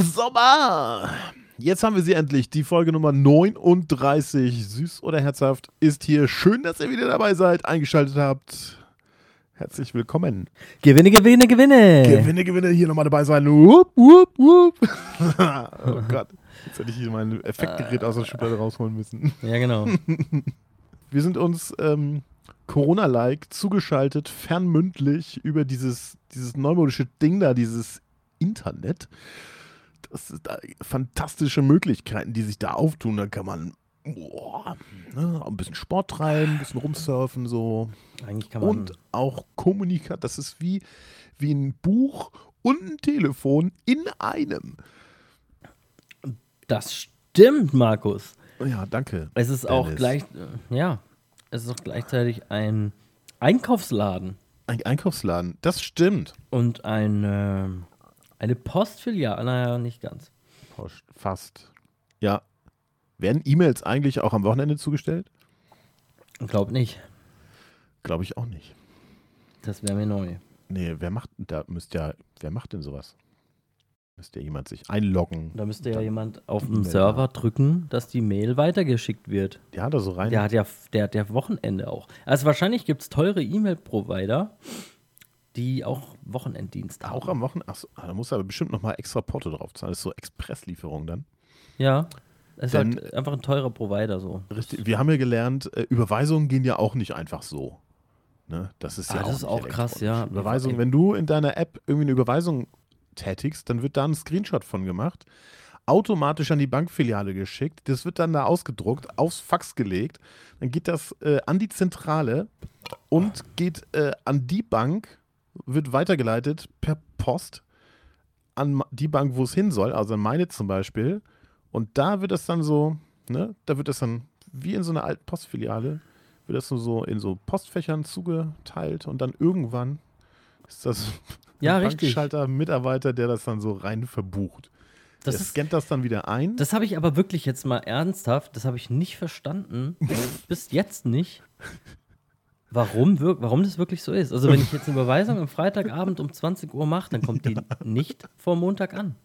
Sommer! Jetzt haben wir sie endlich. Die Folge Nummer 39. Süß oder herzhaft ist hier. Schön, dass ihr wieder dabei seid, eingeschaltet habt. Herzlich willkommen. Gewinne, gewinne, gewinne. Gewinne, gewinne, hier nochmal dabei sein. Wupp, wupp, wupp. oh Gott. Jetzt hätte ich hier mein Effektgerät aus der Schublade rausholen müssen. Ja, genau. Wir sind uns ähm, Corona-like zugeschaltet, fernmündlich über dieses, dieses neumodische Ding da, dieses Internet. Das sind da fantastische Möglichkeiten, die sich da auftun. Da kann man boah, ne, ein bisschen Sport treiben, ein bisschen rumsurfen, so. Eigentlich kann man. Und auch Kommunikat. Das ist wie, wie ein Buch und ein Telefon in einem. das stimmt, Markus. Ja, danke. Es ist auch Dennis. gleich. äh, Ja. Es ist auch gleichzeitig ein Einkaufsladen Ein Einkaufsladen. Das stimmt. und ein, ähm, eine Postfiliale. Naja, nicht ganz. Post, fast. Ja. Werden E-Mails eigentlich auch am Wochenende zugestellt? Glaub nicht. Glaube ich auch nicht. Das wäre mir neu. Nee, wer macht da müsste ja, wer macht denn sowas? Müsste ja jemand sich einloggen. Da müsste ja jemand auf dem Server drücken, dass die Mail weitergeschickt wird. Der hat da so rein. Der hat ja, der hat ja Wochenende auch. Also wahrscheinlich gibt es teure E-Mail-Provider, die auch Wochenenddienst haben. auch am Wochenende. Achso, da muss aber bestimmt nochmal extra Porto drauf zahlen. Das ist so Expresslieferung dann. Ja. Es ist Denn- halt einfach ein teurer Provider so. Richtig. Wir haben ja gelernt, äh, Überweisungen gehen ja auch nicht einfach so. Ne? Das ist ja Ah, auch das ist nicht auch krass, ja. Überweisung, wenn du in deiner App irgendwie eine Überweisung tätigst, dann wird da ein Screenshot von gemacht, automatisch an die Bankfiliale geschickt, das wird dann da ausgedruckt, aufs Fax gelegt, dann geht das äh, an die Zentrale und geht äh, an die Bank, wird weitergeleitet per Post an die Bank, wo es hin soll, also an meine zum Beispiel. Und da wird das dann so, ne, da wird das dann wie in so einer alten Postfiliale, wird das nur so in so Postfächern zugeteilt und dann irgendwann ist das Ja, ein richtig. Bankschalter, Mitarbeiter, der das dann so rein verbucht. Das, der ist, scannt das dann wieder ein. das habe ich aber wirklich jetzt mal ernsthaft, das habe ich nicht verstanden. bis jetzt nicht. Warum, warum das wirklich so ist. Also, wenn ich jetzt eine Überweisung am Freitagabend um 20 Uhr mache, dann kommt die nicht vor Montag an.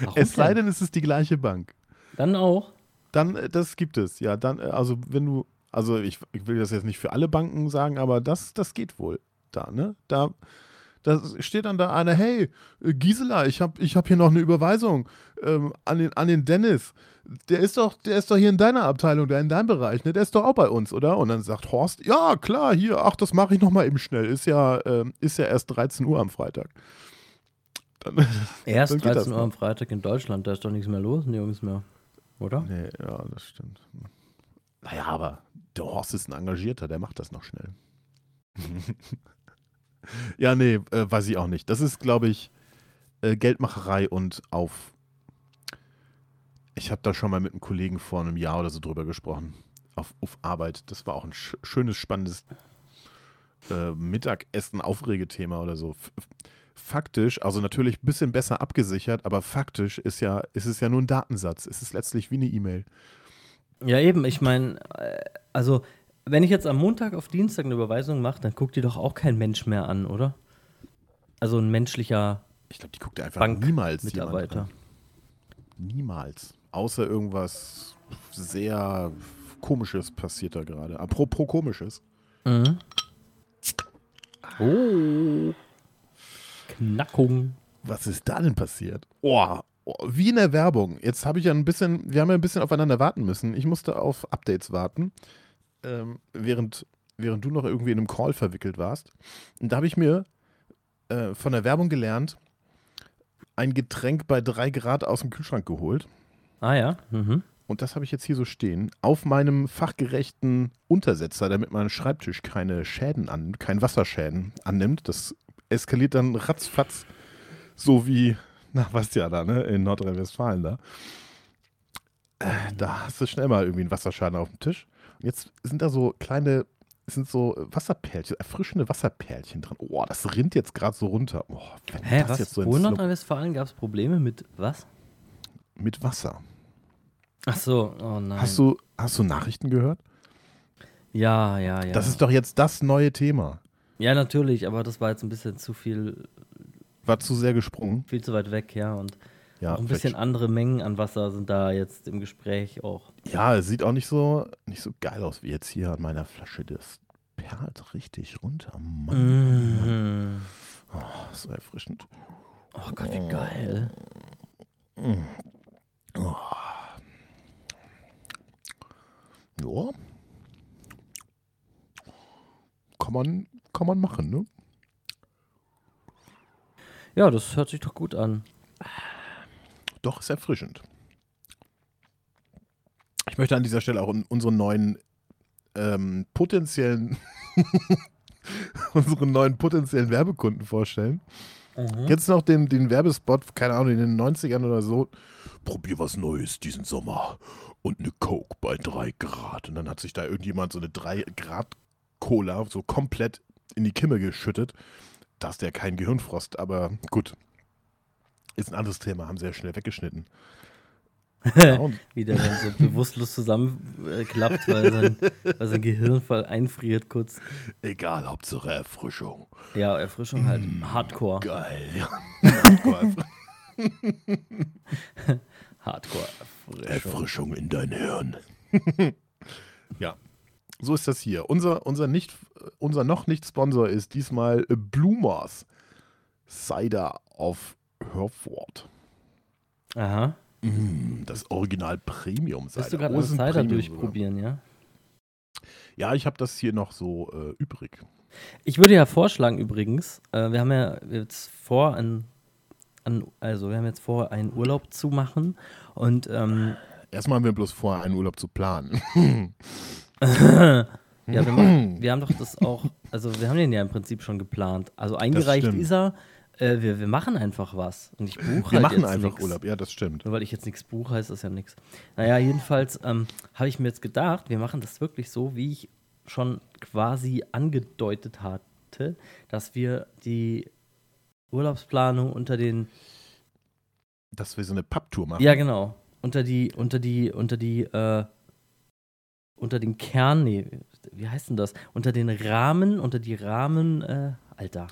Warum es sei denn? denn, es ist die gleiche Bank. Dann auch. Dann, äh, das gibt es, ja. Dann, äh, also wenn du, also ich, ich will das jetzt nicht für alle Banken sagen, aber das, das geht wohl da, ne? Da, da steht dann da einer, hey, äh, Gisela, ich habe ich hab hier noch eine Überweisung ähm, an, den, an den Dennis. Der ist doch, der ist doch hier in deiner Abteilung, der in deinem Bereich, ne? Der ist doch auch bei uns, oder? Und dann sagt Horst, ja, klar, hier, ach, das mache ich noch mal eben schnell. Ist ja, ähm, ist ja erst 13 Uhr am Freitag. Dann, Erst Dann geht das 13 Uhr am Freitag in Deutschland, da ist doch nichts mehr los, nirgends mehr. Oder? Nee, ja, das stimmt. Naja, aber der Horst ist ein Engagierter, der macht das noch schnell. ja, nee, äh, weiß ich auch nicht. Das ist, glaube ich, äh, Geldmacherei und auf. Ich habe da schon mal mit einem Kollegen vor einem Jahr oder so drüber gesprochen. Auf, auf Arbeit. Das war auch ein sch schönes, spannendes äh, Mittagessen, Aufregethema oder so. F faktisch, also natürlich ein bisschen besser abgesichert, aber faktisch ist ja, ist es ja nur ein Datensatz. Es ist letztlich wie eine E-Mail. Ja, eben, ich meine, äh, also, wenn ich jetzt am Montag auf Dienstag eine Überweisung mache, dann guckt die doch auch kein Mensch mehr an, oder? Also ein menschlicher Ich glaube, die guckt einfach niemals Mitarbeiter. Niemals. Außer irgendwas sehr Komisches passiert da gerade. Apropos Komisches. Mhm. Oh. Knackung. Was ist da denn passiert? Oh, oh, wie in der Werbung. Jetzt habe ich ja ein bisschen, wir haben ja ein bisschen aufeinander warten müssen. Ich musste auf Updates warten, ähm, während, während du noch irgendwie in einem Call verwickelt warst. Und da habe ich mir äh, von der Werbung gelernt, ein Getränk bei drei Grad aus dem Kühlschrank geholt. Ah ja. Mhm. Und das habe ich jetzt hier so stehen, auf meinem fachgerechten Untersetzer, damit mein Schreibtisch keine Schäden annimmt, kein Wasserschäden annimmt. Das eskaliert dann ratzfatz, so wie, na, was ja da, ne, in Nordrhein-Westfalen da. Äh, da hast du schnell mal irgendwie einen Wasserschaden auf dem Tisch. Und jetzt sind da so kleine, sind so Wasserperlchen, erfrischende Wasserperlchen drin. Oh, das rinnt jetzt gerade so runter. Oh, wenn Hä, das was? jetzt so Wo in Nordrhein-Westfalen gab es Probleme mit was? Mit Wasser. Ach so, oh nein. Hast du, hast du Nachrichten gehört? Ja, ja, ja. Das ist doch jetzt das neue Thema. ja, natürlich, aber das war jetzt ein bisschen zu viel, War zu sehr gesprungen. viel zu weit weg, ja. Und Ja, Auch ein bisschen andere Mengen an Wasser sind da jetzt im Gespräch auch. ja, es sieht auch nicht so, nicht so geil aus wie jetzt hier an meiner Flasche. Das perlt richtig runter. Mann. Mhm. Oh, so erfrischend. Oh Gott, wie geil. Ja. Kann man, kann man machen, ne? Ja, das hört sich doch gut an. Doch, ist erfrischend. Ich möchte an dieser Stelle auch un- unseren neuen ähm, potenziellen unseren neuen potenziellen Werbekunden vorstellen. Jetzt noch den, den Werbespot, keine Ahnung, in den 90ern oder so. Probier was Neues diesen Sommer. Und eine Coke bei 3 Grad. Und dann hat sich da irgendjemand so eine 3 Grad Cola so komplett in die Kimme geschüttet. Da ist der kein Gehirnfrost, aber gut. Ist ein anderes Thema, haben ja schnell weggeschnitten. Ja, und Wie der dann so bewusstlos zusammenklappt, weil, sein, weil sein Gehirn voll einfriert kurz. egal, Hauptsache Erfrischung. Ja, Erfrischung halt. Hardcore. Geil. Ja. Hardcore. Hardcore. Erfrischung. In dein Hirn. ja, so ist das hier. Unser, unser, nicht, unser noch nicht Sponsor ist diesmal Blumers Cider auf Herford. Aha. Mm, das Original Premium Cider. Willst du gerade Oh, Cider Premium durchprobieren, ja? sogar. Ja, ich habe das hier noch so äh, übrig. Ich würde ja vorschlagen übrigens, äh, wir haben ja jetzt vor, ein, an, also wir haben jetzt vor, einen Urlaub zu machen und ähm, Erstmal haben wir bloß vor, einen Urlaub zu planen. ja, wir, machen, wir haben doch das auch, also wir haben den ja im Prinzip schon geplant. Also eingereicht ist er, äh, wir, wir machen einfach was und ich buche wir halt machen jetzt einfach nix. Urlaub. Ja, das stimmt. Nur weil ich jetzt nichts buche, heißt das ja nichts. Naja, jedenfalls ähm, habe ich mir jetzt gedacht, wir machen das wirklich so, wie ich schon quasi angedeutet hatte, dass wir die Urlaubsplanung unter den, Dass wir so eine Papptour machen. ja genau, unter die, unter die, unter die, äh, unter den Kern, nee, wie heißt denn das? Unter den Rahmen, unter die Rahmen, äh, Alter.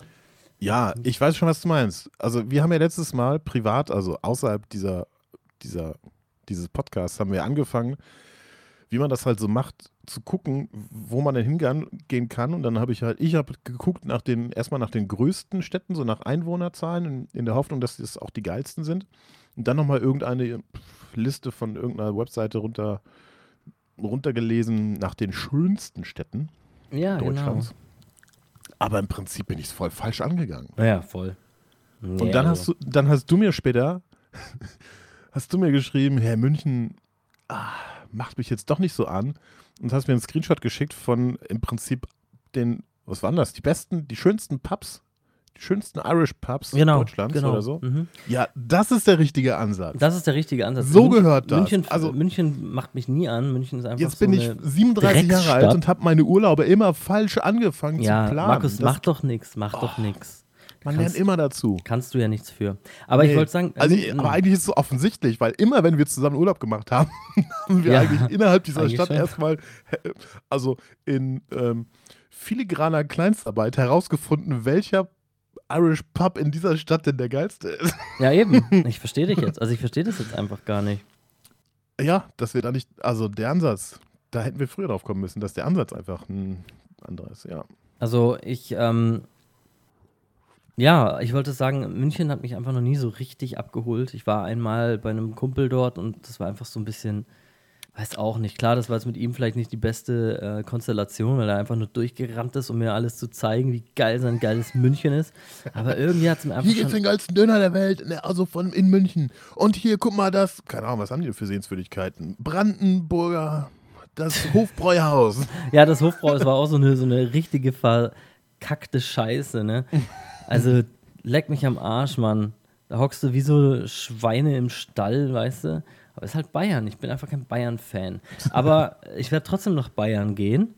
Ja, ich weiß schon, was du meinst. Also wir haben ja letztes Mal privat, also außerhalb dieser, dieser, dieses Podcasts, haben wir angefangen, wie man das halt so macht, zu gucken, wo man denn hingehen kann. Und dann habe ich halt, ich habe geguckt nach den, erstmal nach den größten Städten, so nach Einwohnerzahlen, in, in der Hoffnung, dass das auch die geilsten sind. Und dann nochmal irgendeine Liste von irgendeiner Webseite runter, runtergelesen nach den schönsten Städten Ja, Deutschlands. Aber im Prinzip bin ich es voll falsch angegangen. genau. Ja, voll. Und dann, hast du, dann hast du mir später, hast du mir geschrieben, Herr München, ah, macht mich jetzt doch nicht so an. Und hast mir einen Screenshot geschickt von im Prinzip den, was waren das? Die besten, die schönsten Pubs, die schönsten Irish Pubs genau, Deutschlands genau. oder so. Mhm. Ja, das ist der richtige Ansatz. Das ist der richtige Ansatz. So München, gehört das. München, Also- München macht mich nie an. München ist einfach Jetzt so bin ich eine 37 Jahre alt und habe meine Urlaube immer falsch angefangen Ja, zu planen. Markus, Das- mach doch nichts, mach doch nichts. Man kannst- lernt immer dazu. Kannst du ja nichts für. Aber ich Nee. wollte sagen, Also, Mün- aber eigentlich ist es so offensichtlich, weil immer, wenn wir zusammen Urlaub gemacht haben, haben wir Ja, eigentlich innerhalb dieser eigentlich Stadt schon. erstmal, äh, also in ähm, filigraner Kleinstarbeit herausgefunden, welcher Irish Pub in dieser Stadt denn der geilste ist. ja eben, ich verstehe dich jetzt. Also ich verstehe das jetzt einfach gar nicht. Ja, dass wir da nicht, also der Ansatz, da hätten wir früher drauf kommen müssen, dass der Ansatz einfach ein anderer ist, ja. Also ich, ähm, ja, ich wollte sagen, München hat mich einfach noch nie so richtig abgeholt. Ich war einmal bei einem Kumpel dort und das war einfach so ein bisschen, weiß auch nicht. Klar, das war jetzt mit ihm vielleicht nicht die beste äh, Konstellation, weil er einfach nur durchgerannt ist, um mir alles zu zeigen, wie geil sein geiles München ist. Aber irgendwie hat es mir einfach Hier gibt's den geilsten Döner der Welt, ne, also von in München. Und hier, guck mal, das, keine Ahnung, was haben die für Sehenswürdigkeiten? Brandenburger, das Hofbräuhaus. Ja, das Hofbräu, das war auch so eine, so eine richtige verkackte Scheiße, ne? Also, leck mich am Arsch, Mann. Da hockst du wie so Schweine im Stall, weißt du? Aber es ist halt Bayern. Ich bin einfach kein Bayern-Fan. Aber ich werde trotzdem nach Bayern gehen.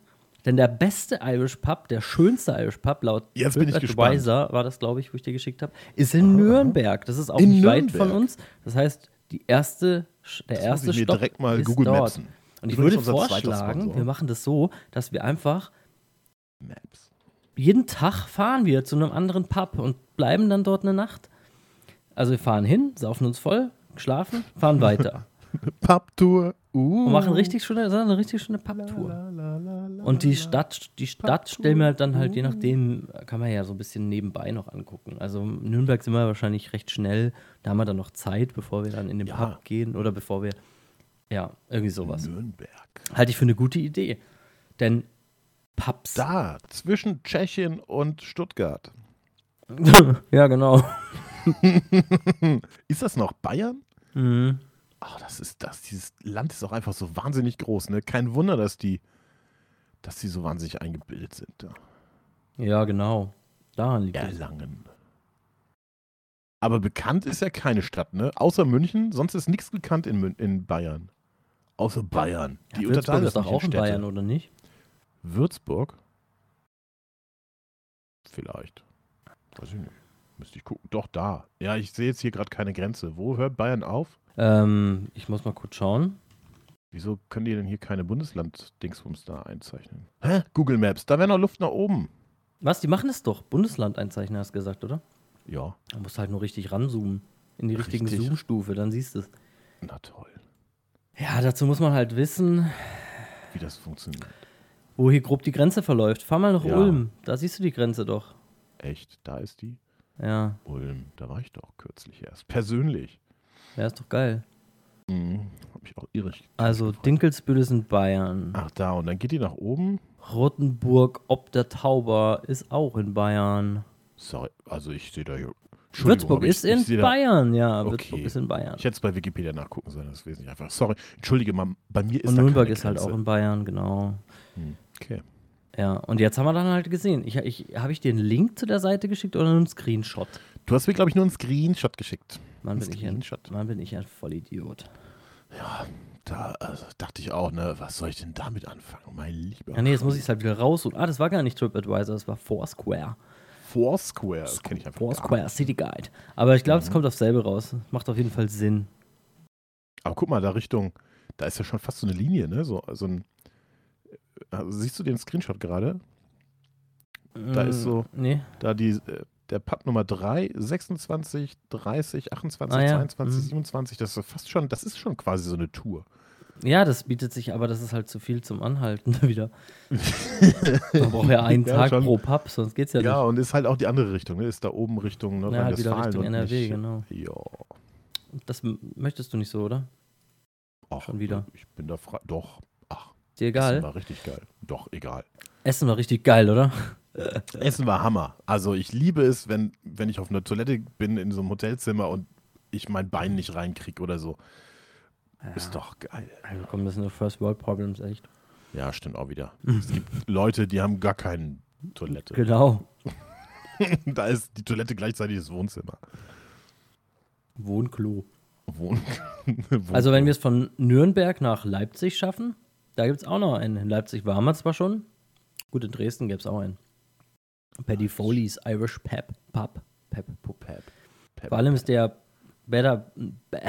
Denn der beste Irish Pub, der schönste Irish Pub, laut Jetzt. TripAdvisor, war das, glaube ich, wo ich dir geschickt habe, ist in Nürnberg. Das ist auch In nicht weit von Nürnberg. uns. Das heißt, die erste, der Das muss erste ich mir Stopp direkt mal ist Google dort. Mapsen. Und ich würde vorschlagen, wir machen das so, dass wir einfach Maps. Jeden Tag fahren wir zu einem anderen Pub und bleiben dann dort eine Nacht. Also wir fahren hin, saufen uns voll, schlafen, fahren weiter. Papptour. Uh. Und machen richtig schöne, eine richtig schöne Papptour. Und die Stadt, die Stadt stellen wir halt dann halt, je nachdem, kann man ja so ein bisschen nebenbei noch angucken. Also Nürnberg sind wir wahrscheinlich recht schnell. Da haben wir dann noch Zeit, bevor wir dann in den Ja. Pub gehen oder bevor wir. Ja, irgendwie sowas. Nürnberg. Halte ich für eine gute Idee. Denn Pubs. Da, zwischen Tschechien und Stuttgart. ja, genau. Ist das noch Bayern? Mhm. Oh, das ist das. Dieses Land ist auch einfach so wahnsinnig groß. Ne? Kein Wunder, dass die, dass die so wahnsinnig eingebildet sind. Ja. Ja, genau. Daran liegt es. Erlangen. Aber bekannt ist ja keine Stadt, ne? Außer München, sonst ist nichts bekannt in, Mün in Bayern. Außer Bayern. Die Ja, unterteilen das ist doch auch in. Bayern, oder nicht? Würzburg? Vielleicht. Weiß ich nicht. Müsste ich gucken. Doch, da. Ja, ich sehe jetzt hier gerade keine Grenze. Wo hört Bayern auf? Ähm, ich muss mal kurz schauen. Wieso können die denn hier keine Bundesland-Dingsbums da einzeichnen? Hä? Google Maps, da wäre noch Luft nach oben. Was, die machen es doch. Bundesland einzeichnen, hast du gesagt, oder? Ja, Da musst du halt nur richtig ranzoomen. In die richtigen Richtig. Zoom-Stufe, dann siehst du es. na toll. Ja, dazu muss man halt wissen, Wie das funktioniert. Wo hier grob die Grenze verläuft. Fahr mal nach Ja. Ulm. Da siehst du die Grenze doch. Echt, da ist die Ja, Ulm. Da war ich doch kürzlich erst. Persönlich. ja, ist doch geil. Mhm. Hab ich auch irrig. Also, gefreut. Dinkelsbüttel ist in Bayern. Ach, da. Und dann geht die nach oben. Rottenburg ob der Tauber ist auch in Bayern. Sorry, also ich sehe da hier. Würzburg ich- ist in sehe da- Bayern, ja. Okay. Würzburg ist in Bayern. Ich hätte es bei Wikipedia nachgucken sollen, das ist wesentlich einfach. Sorry, entschuldige mal, bei mir ist Und da Nürnberg ist halt auch in Bayern, genau. Hm. Ja, und jetzt haben wir dann halt gesehen. Ich, ich, Habe ich dir einen Link zu der Seite geschickt oder nur einen Screenshot? Du hast mir, glaube ich, nur einen Screenshot geschickt. Ein bin ich ein, Screenshot. Mann, bin ich ein Vollidiot. Ja, da also, dachte ich auch, ne, was soll ich denn damit anfangen, mein Lieber? Ja, nee, jetzt muss ich es halt wieder raussuchen. Ah, das war gar nicht TripAdvisor, das war Foursquare. Foursquare, das kenne ich einfach gar Foursquare nicht. City Guide. Aber ich glaube, es Mhm. kommt aufs selbe raus. Macht auf jeden Fall Sinn. Aber guck mal, da Richtung, da ist ja schon fast so eine Linie, ne? So, so ein, also, siehst du den Screenshot gerade? Da ist so- Mm, Nee. Da die, äh, der Pub Nummer 3, 26, 30, 28, Ah, ja. 22, Mhm. 27, das ist fast schon, das ist schon quasi so eine Tour. Ja, das bietet sich, aber das ist halt zu viel zum Anhalten wieder. Man braucht ja einen Ja, Tag schon. pro Pub, sonst geht's ja, Ja, und ist halt auch die andere Richtung, ne? Ist da oben Richtung nicht. Ja, halt wieder Nordrhein-Westfalen. Richtung und NRW, nicht- genau. Ja. Das möchtest du nicht so, oder? Ach, Schon wieder. Ich bin da frei. Doch. Dir Essen egal. war richtig geil. Doch, egal. Essen war richtig geil, oder? Essen war Hammer. Also ich liebe es, wenn, wenn ich auf einer Toilette bin in so einem Hotelzimmer und ich mein Bein nicht reinkriege oder so. Ist doch geil. Also, komm, das sind nur First World Problems, echt. Ja, stimmt auch wieder. es gibt Leute, die haben gar keine Toilette. Genau. da ist die Toilette gleichzeitig das Wohnzimmer. Wohnklo. Wohn Also, wenn wir es von Nürnberg nach Leipzig schaffen, da gibt es auch noch einen. In Leipzig waren wir zwar schon. Gut, in Dresden gäbe es auch einen. Paddy Foley's Irish Pep Pub. Pep. Pep, Pep, Vor allem ist der better, be,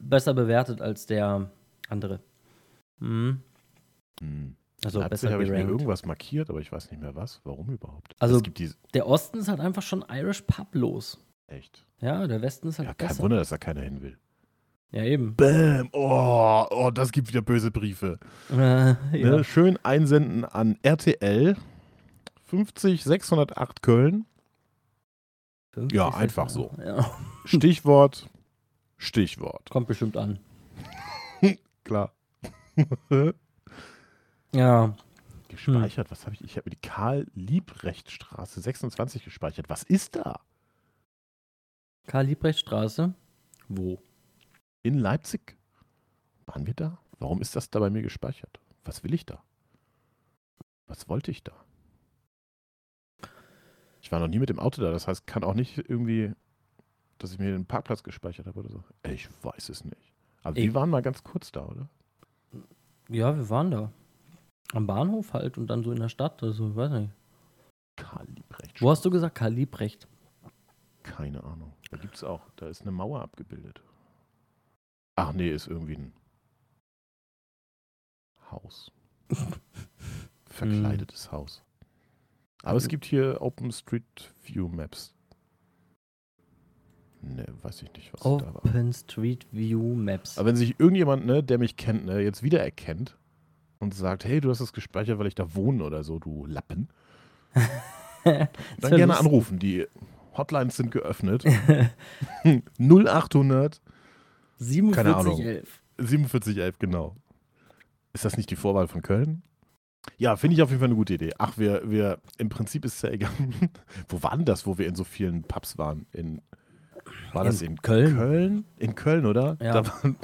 besser bewertet als der andere. Mhm. Hm. Also Leipzig habe ich mir irgendwas markiert, aber ich weiß nicht mehr was. Warum überhaupt? Also- Der Osten ist halt einfach schon Irish Pub los. echt. Ja, der Westen ist halt Ja, kein besser. Wunder, dass da keiner hin will. Ja, eben. Bäm. Oh, oh, das gibt wieder böse Briefe. Äh, ja. Ne? Schön einsenden an RTL 50 608 Köln. 50, Ja, einfach so. Ja, Stichwort, Stichwort. kommt bestimmt an. Klar. Ja, Gespeichert, was habe ich? Ich habe mir die Karl-Liebrecht-Straße 26 gespeichert. Was ist da? Karl-Liebrecht-Straße. Wo? In Leipzig? Waren wir da? Warum ist das da bei mir gespeichert? Was will ich da? Was wollte ich da? Ich war noch nie mit dem Auto da, das heißt, kann auch nicht irgendwie, dass ich mir den Parkplatz gespeichert habe oder so. Ich weiß es nicht. Aber Ich- wir waren mal ganz kurz da, oder? Ja, wir waren da. Am Bahnhof halt und dann so in der Stadt. Also, weiß nicht. Karl Liebrecht. Wo hast du gesagt? Karl Liebrecht. Keine Ahnung. Da gibt es auch. Da ist eine Mauer abgebildet. Ach nee, ist irgendwie ein Haus. Verkleidetes Haus. Aber es gibt hier Open Street View Maps. Ne, weiß ich nicht, was da war. Open Street View Maps. Aber wenn sich irgendjemand, ne, der mich kennt, ne, jetzt wiedererkennt und sagt, hey, du hast das gespeichert, weil ich da wohne oder so, du Lappen, dann gerne lustig. anrufen. Die Hotlines sind geöffnet. 0800 keine Ahnung. 4711. 4711, genau. Ist das nicht die Vorwahl von Köln? Ja, finde ich auf jeden Fall eine gute Idee. Ach, wir, wir, im Prinzip ist es ja egal. wo war denn das, wo wir in so vielen Pubs waren? In, war das In in Köln. Köln? In Köln, oder? Ja. Da waren,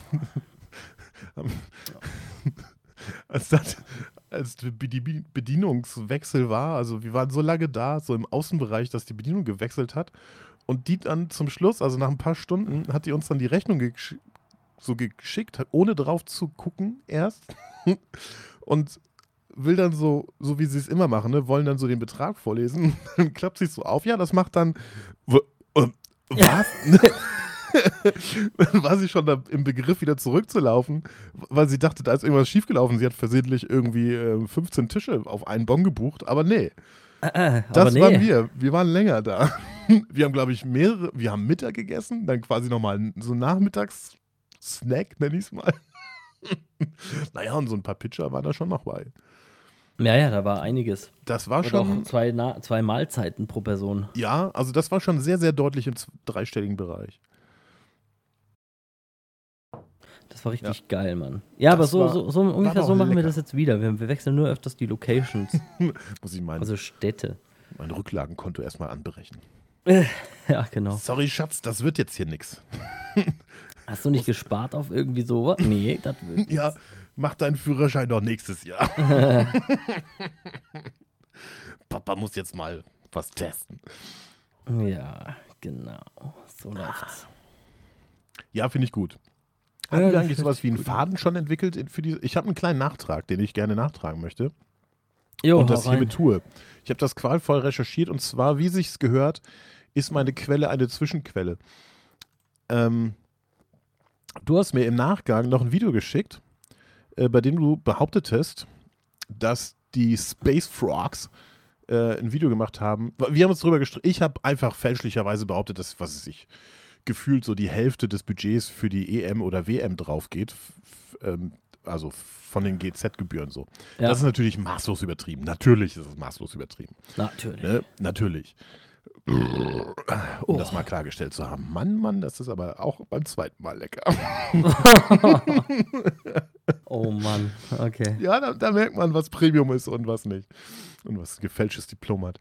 als, das, als die Bedien- Bedienungswechsel war, also wir waren so lange da, so im Außenbereich, dass die Bedienung gewechselt hat. Und die dann zum Schluss, also nach ein paar Stunden, hat die uns dann die Rechnung gesch so geschickt, ohne drauf zu gucken erst. Und will dann so, so wie sie es immer machen, ne, wollen dann so den Betrag vorlesen. Dann klappt sich so auf. Ja, das macht dann. Äh, was? dann war sie schon im Begriff, wieder zurückzulaufen, weil sie dachte, da ist irgendwas schiefgelaufen. Sie hat versehentlich irgendwie äh, 15 Tische auf einen Bon gebucht, aber nee. Äh, Das nee. waren wir. Wir waren länger da. Wir haben, glaube ich, mehrere, wir haben Mittag gegessen, dann quasi nochmal so Nachmittags-Snack, nenne ich es mal. naja, und so ein paar Pitcher waren da schon noch bei. Ja, ja, da war einiges. Das war Und schon, zwei, Na zwei Mahlzeiten pro Person. ja, also das war schon sehr, sehr deutlich im dreistelligen Bereich. Das war richtig geil, Mann. Ja, aber Das so, war- so, so ungefähr aber so machen wir lecker. das jetzt wieder. Wir, wir wechseln nur öfters die Locations, Muss ich mein, also Städte. mein Rücklagenkonto erstmal anberechnen. Ja, genau. Sorry, Schatz, das wird jetzt hier nichts. Hast du nicht gespart auf irgendwie sowas? Nee, das wird. Ja, mach deinen Führerschein doch nächstes Jahr. Papa muss jetzt mal was testen. Ja, genau. So läuft's. Ja, finde ich gut. Ja, Haben wir eigentlich sowas ich wie einen. Faden schon entwickelt für die? Ich habe einen kleinen Nachtrag, den ich gerne nachtragen möchte Jo, und das hiermit tue. Ich habe das qualvoll recherchiert und zwar, wie sich's gehört, ist meine Quelle eine Zwischenquelle. Ähm, du hast mir im Nachgang noch ein Video geschickt, äh, bei dem du behauptetest, dass die Space Frogs äh, ein Video gemacht haben. Wir haben uns darüber gestritten. Ich habe einfach fälschlicherweise behauptet, dass, was es sich gefühlt so die Hälfte des Budgets für die EM oder WM drauf geht. Ähm, also von den GZ-Gebühren so. Ja, Das ist natürlich maßlos übertrieben. Natürlich ist es maßlos übertrieben. natürlich. Ne? Natürlich. Um das mal klargestellt zu haben. Mann, Mann, das ist aber auch beim zweiten Mal lecker. Oh Mann, okay. Ja, da, da merkt man, was Premium ist und was nicht. Und was gefälschtes Diplom hat.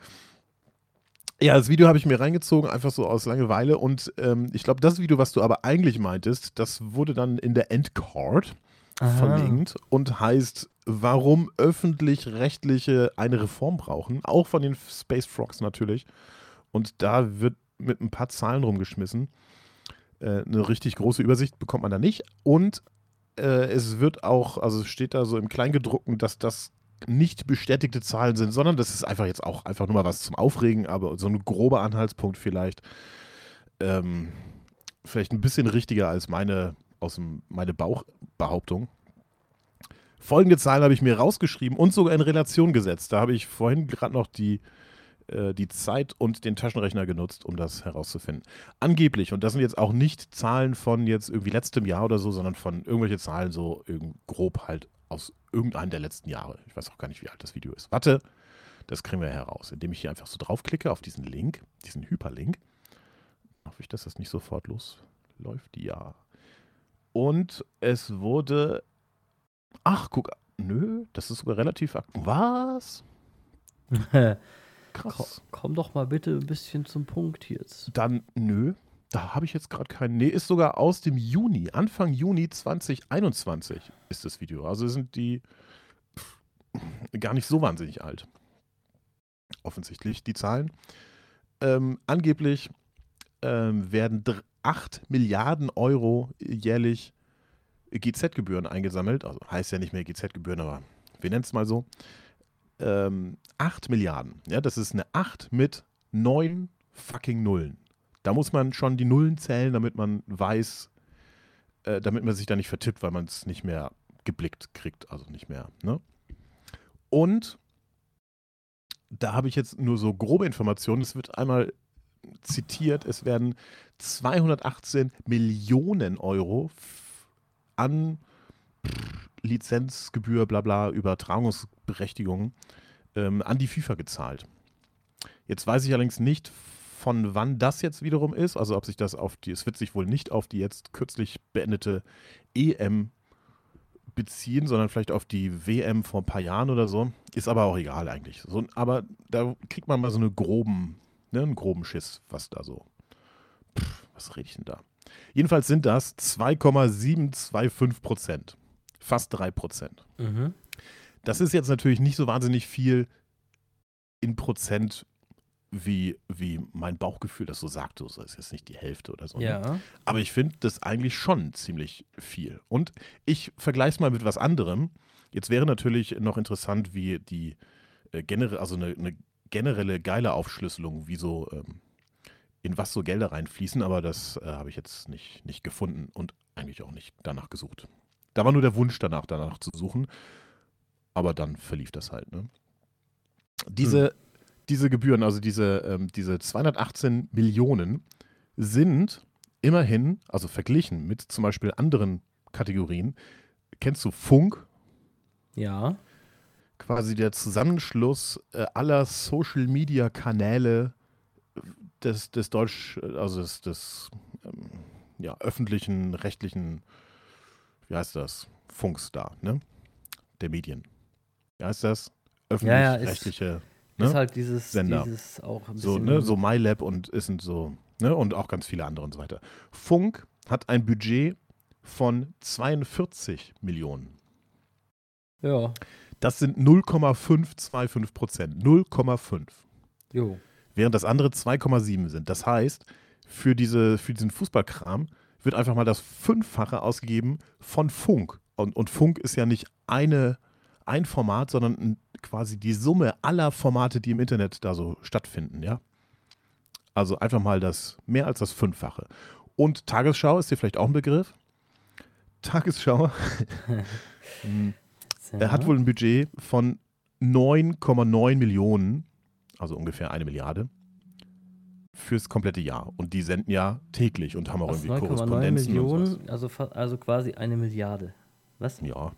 Ja, das Video habe ich mir reingezogen, einfach so aus Langeweile. Und ähm, ich glaube, das Video, was du aber eigentlich meintest, das wurde dann in der Endcard verlinkt und heißt, warum öffentlich-rechtliche eine Reform brauchen. Auch von den Space Frogs natürlich. Und da wird mit ein paar Zahlen rumgeschmissen. Äh, eine richtig große Übersicht bekommt man da nicht. Und äh, es wird auch, also es steht da so im Kleingedruckten, dass das nicht bestätigte Zahlen sind, sondern das ist einfach jetzt auch einfach nur mal was zum Aufregen, aber so ein grober Anhaltspunkt vielleicht. Ähm, vielleicht ein bisschen richtiger als meine, aus dem, meine Bauchbehauptung. Folgende Zahlen habe ich mir rausgeschrieben und sogar in Relation gesetzt. Da habe ich vorhin gerade noch die, äh, die Zeit und den Taschenrechner genutzt, um das herauszufinden. Angeblich, und das sind jetzt auch nicht Zahlen von jetzt irgendwie letztem Jahr oder so, sondern von irgendwelche Zahlen so grob halt aus irgendeinem der letzten Jahre. Ich weiß auch gar nicht, wie alt das Video ist. Warte, das kriegen wir heraus, indem ich hier einfach so draufklicke auf diesen Link, diesen Hyperlink. Hoffe ich, dass das nicht sofort losläuft. Ja. Und es wurde. Ach, guck. Nö, das ist sogar relativ aktuell. Was? Komm, Krass. komm doch mal bitte ein bisschen zum Punkt jetzt. Dann, nö. Da habe ich jetzt gerade keinen. Nee, ist sogar aus dem Juni, Anfang Juni 2021 ist das Video. Also sind die pff, gar nicht so wahnsinnig alt. Offensichtlich, die Zahlen. Ähm, angeblich ähm, werden 8 Milliarden Euro jährlich GZ-Gebühren eingesammelt. Also heißt ja nicht mehr GZ-Gebühren, aber wir nennen es mal so. Ähm, 8 Milliarden. Ja, das ist eine 8 mit 9 fucking Nullen. Da muss man schon die Nullen zählen, damit man weiß, äh, damit man sich da nicht vertippt, weil man es nicht mehr geblickt kriegt, also nicht mehr. Ne? Und da habe ich jetzt nur so grobe Informationen. Es wird einmal zitiert, es werden 218 Millionen Euro an Lizenzgebühr, bla bla, Übertragungsberechtigungen ähm, an die FIFA gezahlt. Jetzt weiß ich allerdings nicht, von wann das jetzt wiederum ist, also ob sich das auf die, es wird sich wohl nicht auf die jetzt kürzlich beendete EM beziehen, sondern vielleicht auf die WM vor ein paar Jahren oder so. Ist aber auch egal eigentlich. So, aber da kriegt man mal so eine groben, ne, einen groben Schiss, was da so. Pff, was rede ich denn da? Jedenfalls sind das 2,725 Prozent. Fast 3 Prozent. Mhm. Das ist jetzt natürlich nicht so wahnsinnig viel in Prozent, wie, wie mein Bauchgefühl das so sagt. So ist jetzt nicht die Hälfte oder so. ne? Ja. Aber ich finde das eigentlich schon ziemlich viel. Und ich vergleiche es mal mit was anderem. Jetzt wäre natürlich noch interessant, wie die äh, generell, also eine, eine generelle geile Aufschlüsselung, wie so, ähm, in was so Gelder reinfließen, aber das äh, habe ich jetzt nicht, nicht gefunden und eigentlich auch nicht danach gesucht. Da war nur der Wunsch danach, danach zu suchen. Aber dann verlief das halt. Ne? Diese, diese Gebühren, also diese, ähm, diese 218 Millionen, sind immerhin, also verglichen mit zum Beispiel anderen Kategorien, kennst du Funk? Ja. Quasi der Zusammenschluss äh, aller Social-Media-Kanäle des, des Deutsch, also des, des ähm, ja, öffentlichen, rechtlichen, wie heißt das, Funks da, ne? Der Medien. Wie heißt das? Ja, ja, Öffentlich-rechtliche, Ne? Ist halt dieses, Sender. dieses auch ein so, bisschen. ne, so MyLab und ist und so, ne, und auch ganz viele andere und so weiter. Funk hat ein Budget von 42 Millionen. Ja. Das sind 0,525 Prozent. 0,5. Jo. Während das andere 2,7 sind. Das heißt, für, diese, für diesen Fußballkram wird einfach mal das Fünffache ausgegeben von Funk. Und, und Funk ist ja nicht eine, ein Format, sondern quasi die Summe aller Formate, die im Internet da so stattfinden, ja. Also einfach mal das, mehr als das Fünffache. Und Tagesschau ist dir vielleicht auch ein Begriff. Tagesschau er hat wohl ein Budget von 9,9 Millionen, also ungefähr eine Milliarde, fürs komplette Jahr. Und die senden ja täglich und haben auch Was, irgendwie 9,9 Korrespondenzen und sowas. Millionen, also, also quasi eine Milliarde. Was? Ja,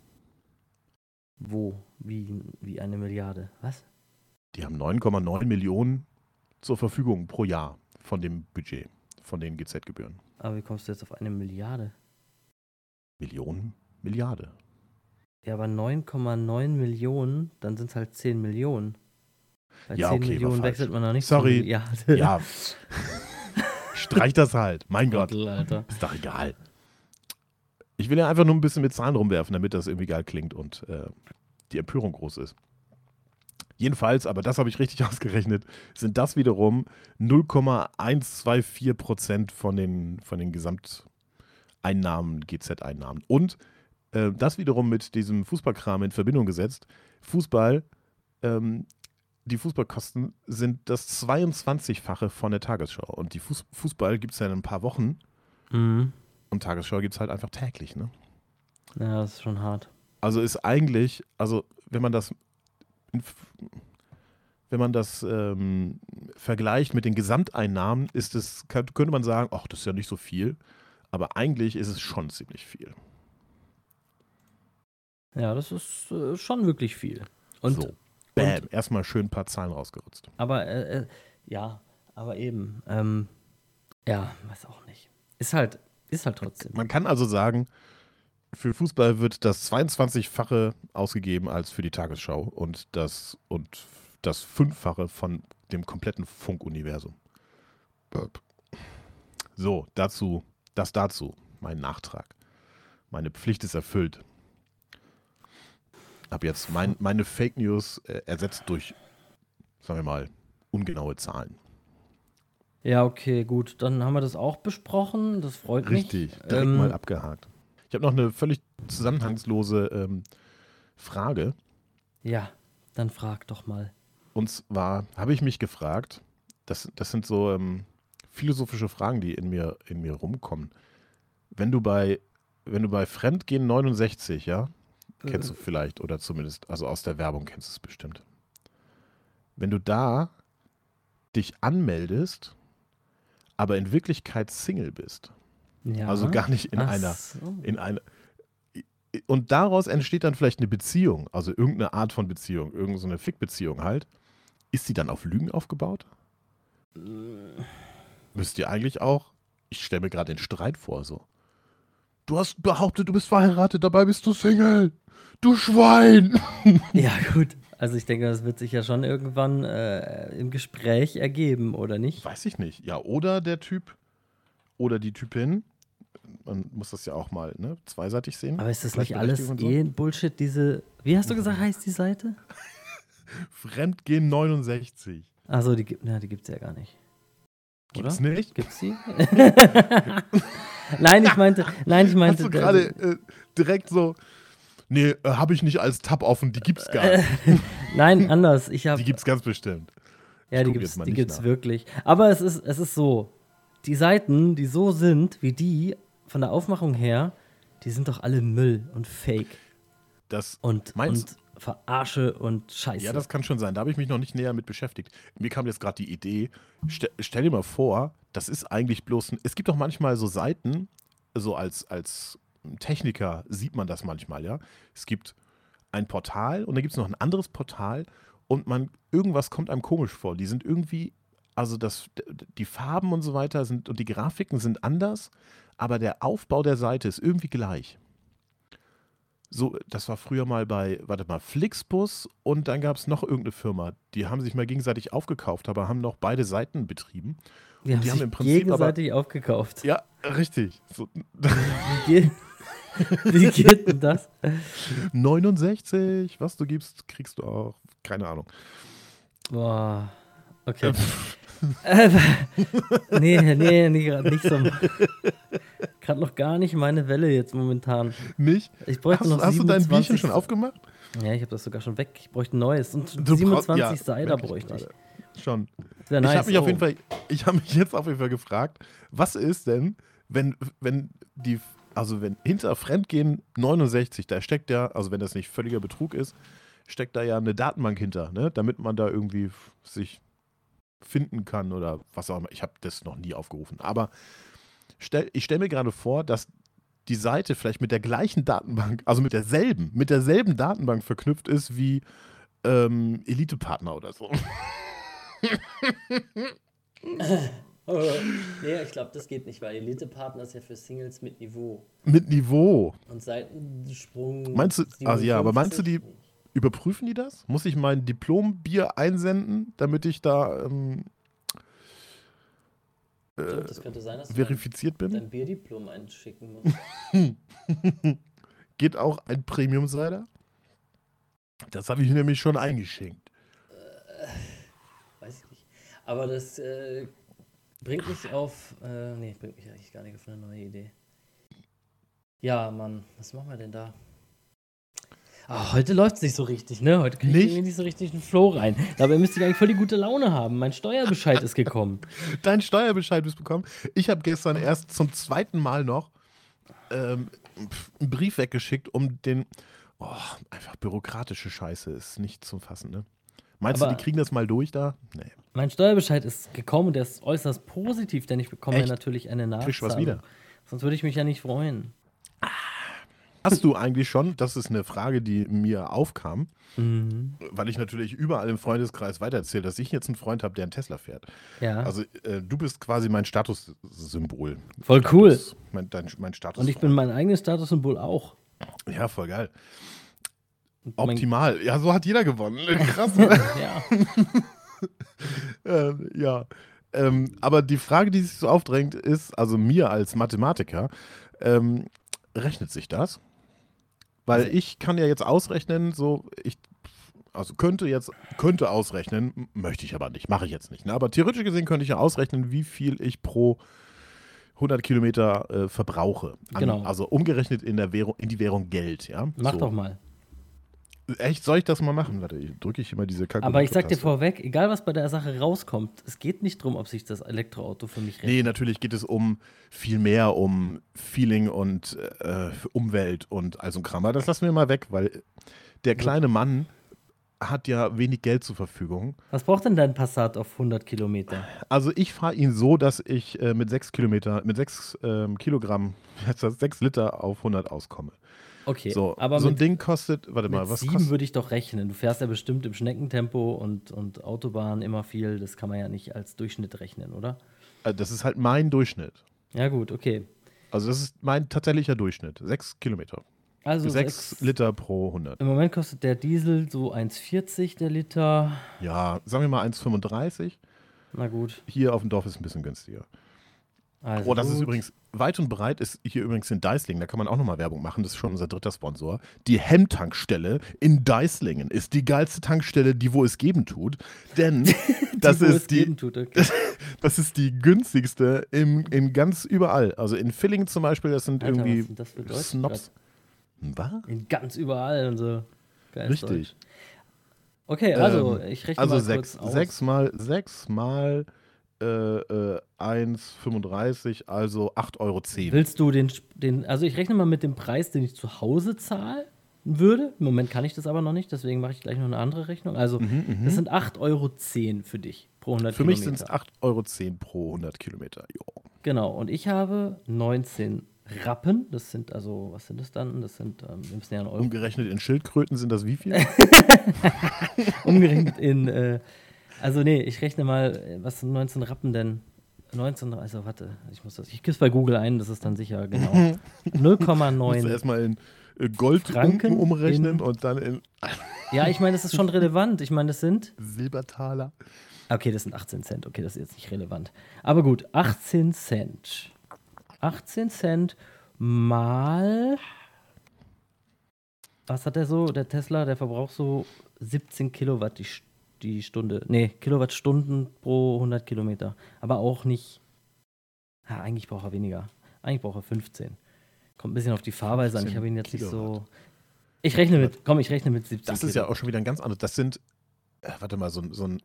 Wo? Wie, wie eine Milliarde? Was? die haben 9,9 Millionen zur Verfügung pro Jahr von dem Budget, von den GZ-Gebühren. Aber wie kommst du jetzt auf eine Milliarde? Millionen? Milliarde. Ja, aber 9,9 Millionen, dann sind es halt 10 Millionen. Bei Ja, 10 okay, Millionen wechselt man noch nicht Sorry. Ja. Streich das halt. Mein Gott. Alter. Ist doch egal. Ich will ja einfach nur ein bisschen mit Zahlen rumwerfen, damit das irgendwie geil klingt und äh, die Empörung groß ist. Jedenfalls, aber das habe ich richtig ausgerechnet, sind das wiederum 0,124 Prozent von den, von den Gesamteinnahmen, GZ-Einnahmen. Und äh, das wiederum mit diesem Fußballkram in Verbindung gesetzt. Fußball, ähm, die Fußballkosten sind das 22-fache von der Tagesschau. Und die Fuß Fußball gibt es ja in ein paar Wochen. Mhm. Und Tagesschau gibt es halt einfach täglich, ne? Ja, das ist schon hart. Also ist eigentlich, also wenn man das, wenn man das ähm, vergleicht mit den Gesamteinnahmen, ist es, könnte man sagen, ach, das ist ja nicht so viel. Aber eigentlich ist es schon ziemlich viel. Ja, das ist äh, schon wirklich viel. Und, so, bam, erstmal schön ein paar Zahlen rausgerutzt. aber, äh, äh, ja, aber eben, ähm, ja, weiß auch nicht. Ist halt, ist halt trotzdem. Man kann also sagen, für Fußball wird das 22-fache ausgegeben als für die Tagesschau und das, und das Fünffache von dem kompletten Funkuniversum. So, dazu, das dazu, mein Nachtrag. Meine Pflicht ist erfüllt. Ab jetzt mein, meine Fake News äh, ersetzt durch, sagen wir mal, ungenaue Zahlen. Ja, okay, gut. Dann haben wir das auch besprochen. Das freut Richtig, mich. direkt Ähm, mal abgehakt. Ich habe noch eine völlig zusammenhangslose ähm, Frage. Ja, dann frag doch mal. Und zwar habe ich mich gefragt, das, das sind so ähm, philosophische Fragen, die in mir, in mir rumkommen. Wenn du bei, wenn du bei Fremdgehen 69, ja, kennst du vielleicht, oder zumindest, also aus der Werbung kennst du es bestimmt. Wenn du da dich anmeldest aber in Wirklichkeit Single bist. Ja. Also gar nicht in Ach einer, so. in einer. Und daraus entsteht dann vielleicht eine Beziehung, also irgendeine Art von Beziehung, irgendeine Fick-Beziehung halt. Ist die dann auf Lügen aufgebaut? Müsst ihr eigentlich auch? Ich stelle mir gerade den Streit vor, so. Du hast behauptet, du bist verheiratet, dabei bist du Single. Du Schwein! Ja, gut. Also ich denke, das wird sich ja schon irgendwann äh, im Gespräch ergeben, oder nicht? Weiß ich nicht. Ja, oder der Typ oder die Typin. Man muss das ja auch mal ne, zweiseitig sehen. Aber ist das nicht alles so. eh Bullshit, diese. Wie hast du gesagt, heißt die Seite? Fremdgehen 69. Achso, die gibt ja, die gibt's ja gar nicht. Gibt's Oder? nicht? Gibt's die? nein, ich meinte, nein, ich Hast meinte. du gerade äh, direkt so, nee, äh, habe ich nicht als Tab offen, die gibt's gar nicht. Nein, anders. Ich habe Die gibt's ganz bestimmt. Ja, Ich die gibt's, die gibt's nach. wirklich. Aber es ist, es ist so. Die Seiten, die so sind wie die, von der Aufmachung her, die sind doch alle Müll und Fake Das, und, Meinst- und Verarsche und Scheiße. ja, das kann schon sein. Da habe ich mich noch nicht näher mit beschäftigt. Mir kam jetzt gerade die Idee, ste stell dir mal vor, das ist eigentlich bloß ein, es gibt doch manchmal so Seiten, so als, als Techniker sieht man das manchmal, ja. Es gibt ein Portal und dann gibt es noch ein anderes Portal und man, irgendwas kommt einem komisch vor. Die sind irgendwie, also das, die Farben und so weiter sind und die Grafiken sind anders, aber der Aufbau der Seite ist irgendwie gleich. So, das war früher mal bei, warte mal, Flixbus und dann gab es noch irgendeine Firma, die haben sich mal gegenseitig aufgekauft, aber haben noch beide Seiten betrieben. die haben, die haben sich im Prinzip aber- gegenseitig aufgekauft. Ja, richtig. So, Wie, geht, denn das? 69, was du gibst, kriegst du auch. Keine Ahnung. Boah. Okay. Äh, nee, nee, nee, gerade nicht so. Gerade noch gar nicht meine Welle jetzt momentan. Nicht? Ich bräuchte Hast, noch hast du dein 27 Bierchen schon aufgemacht? Ja, ich habe das sogar schon weg. Ich bräuchte ein neues. Und Du 27 brauchst- ja, Cider ich bräuchte ich. Schon. Ich nice. habe mich auf Oh. jeden Fall, ich habe mich jetzt auf jeden Fall gefragt, was ist denn, wenn, wenn die, also wenn hinter Fremdgehen 69, da steckt ja, also wenn das nicht völliger Betrug ist, steckt da ja eine Datenbank hinter, ne? damit man da irgendwie sich finden kann oder was auch immer. Ich habe das noch nie aufgerufen. Aber stell, ich stelle mir gerade vor, dass die Seite vielleicht mit der gleichen Datenbank, also mit derselben, mit derselben Datenbank verknüpft ist wie ähm, Elite-Partner oder so. Nee, ich glaube, das geht nicht, weil Elite-Partner ist ja für Singles mit Niveau. Mit Niveau. Und Seitensprung. Meinst du- also ja, aber meinst du, 57 die-. Überprüfen die das? Muss ich mein Diplombier einsenden, damit ich da ähm, Ich glaub, das könnte sein, dass du verifiziert dein, bin? dein Bierdiplom einschicken musst. Geht auch ein Premium-Cider? Das habe ich nämlich schon eingeschenkt. Weiß ich nicht. Aber das äh, bringt mich auf. Äh, nee, bringt mich eigentlich gar nicht auf eine neue Idee. Ja, Mann, was machen wir denn da? Ah, heute läuft es nicht so richtig, ne? Heute kriege ich Nicht? so richtig einen Flow rein. Dabei müsste ich eigentlich voll die gute Laune haben. Mein Steuerbescheid ist gekommen. Dein Steuerbescheid ist bekommen. Ich habe gestern erst zum zweiten Mal noch ähm, einen Brief weggeschickt, um den. Oh, einfach bürokratische Scheiße ist nicht zum Fassen, ne? Meinst Aber- du, die kriegen das mal durch da? Nee. Mein Steuerbescheid ist gekommen und der ist äußerst positiv, denn ich bekomme ja Echt? natürlich eine Nachzahlung. Kriegst was wieder? Sonst würde ich mich ja nicht freuen. Hast du eigentlich schon, das ist eine Frage, die mir aufkam, Mhm. weil ich natürlich überall im Freundeskreis weitererzähle, dass ich jetzt einen Freund habe, der einen Tesla fährt. Ja. Also äh, du bist quasi mein Statussymbol. Voll cool. Status, mein, dein, mein Status. und ich bin mein eigenes Statussymbol auch. ja, voll geil. Optimal. Ja, so hat jeder gewonnen. Krass. ja. äh, ja. Ähm, aber die Frage, die sich so aufdrängt, ist, also mir als Mathematiker, ähm, rechnet sich das? Weil Also- ich kann ja jetzt ausrechnen, so ich, also könnte jetzt, könnte ausrechnen, möchte ich aber nicht, mache ich jetzt nicht. Ne? Aber theoretisch gesehen könnte ich ja ausrechnen, wie viel ich pro 100 Kilometer äh, verbrauche. An, Genau. Also umgerechnet in, der Währung, in die Währung Geld, ja. Mach so. doch mal. Echt, soll ich das mal machen? Warte, ich drücke ich immer diese Kalkulator. Aber ich sag dir vorweg, egal was bei der Sache rauskommt, es geht nicht darum, ob sich das Elektroauto für mich Nee, rechnet. natürlich geht es um viel mehr um Feeling und äh, Umwelt und all so ein Kram. Aber das lassen wir mal weg, weil der kleine Mann hat ja wenig Geld zur Verfügung. Was braucht denn dein Passat auf 100 Kilometer? Also ich fahre ihn so, dass ich äh, mit 6 Kilometer, mit 6 ähm, Kilogramm, wie heißt das, 6 Liter auf 100 auskomme. Okay, So, aber so ein Ding kostet, warte mal, was sieben würde ich doch rechnen. Du fährst ja bestimmt im Schneckentempo und, und Autobahn immer viel. Das kann man ja nicht als Durchschnitt rechnen, oder? Äh, Das ist halt mein Durchschnitt. Ja gut, okay. Also das ist mein tatsächlicher Durchschnitt. 6 Kilometer. Also 6 sechs- Liter pro 100. Im Moment kostet der Diesel so 1,40 der Liter. Ja, sagen wir mal 1,35. Na gut. Hier auf dem Dorf ist es ein bisschen günstiger. Also Oh, das ist gut. übrigens weit und breit ist hier übrigens in Deislingen, da kann man auch nochmal Werbung machen, das ist schon unser dritter Sponsor. Die Hemmtankstelle in Deislingen ist die geilste Tankstelle, die wo es geben tut, denn das es ist die tut, okay. das ist die günstigste im, in ganz überall. Also in Villingen zum Beispiel, das sind Alter, was irgendwie sind das Snobs. Was? In ganz überall und so. Geiles Richtig. Deutsch. Okay, also Ähm, ich rechne Also mal sechs, kurz aus. sechs mal sechs mal äh, äh, 1,35, also 8,10 Euro. Willst du den, den, also ich rechne mal mit dem Preis, den ich zu Hause zahlen würde. Im Moment kann ich das aber noch nicht, deswegen mache ich gleich noch eine andere Rechnung. Also, das sind 8,10 Euro für dich pro 100 Mhm, Für mich Kilometer. sind es 8,10 Euro pro 100 Kilometer. Jo. Genau, und ich habe 19 Rappen. Das sind also, was sind das dann? Das sind, ähm, wir müssen ja in Euro Umgerechnet in Schildkröten sind das wie viel? umgerechnet in, äh, also nee, ich rechne mal, äh, was sind 19 Rappen denn? 19, also warte, ich muss das, ich gebe es bei Google ein, das ist dann sicher genau. Musst du 0,9. erstmal in äh, Gold Franken umrechnen in- und dann in Ja, ich meine, das ist schon relevant. Ich meine, das sind, Silbertaler. okay, das sind 18 Cent, okay, das ist jetzt nicht relevant. Aber gut, 18 Cent. 18 Cent mal, was hat der so, der Tesla, der verbraucht so 17 Kilowatt die, St- die Stunde, nee, Kilowattstunden pro 100 Kilometer. Aber auch nicht, ja, eigentlich braucht er weniger. Eigentlich braucht er 15. Kommt ein bisschen auf die Fahrweise an. Ich 15 habe ihn jetzt nicht so. Kilowatt. Ich rechne mit, komm, ich rechne mit 17 Das ist ja auch schon wieder ein ganz anderes. Das sind, äh, warte mal, so, ein- so ein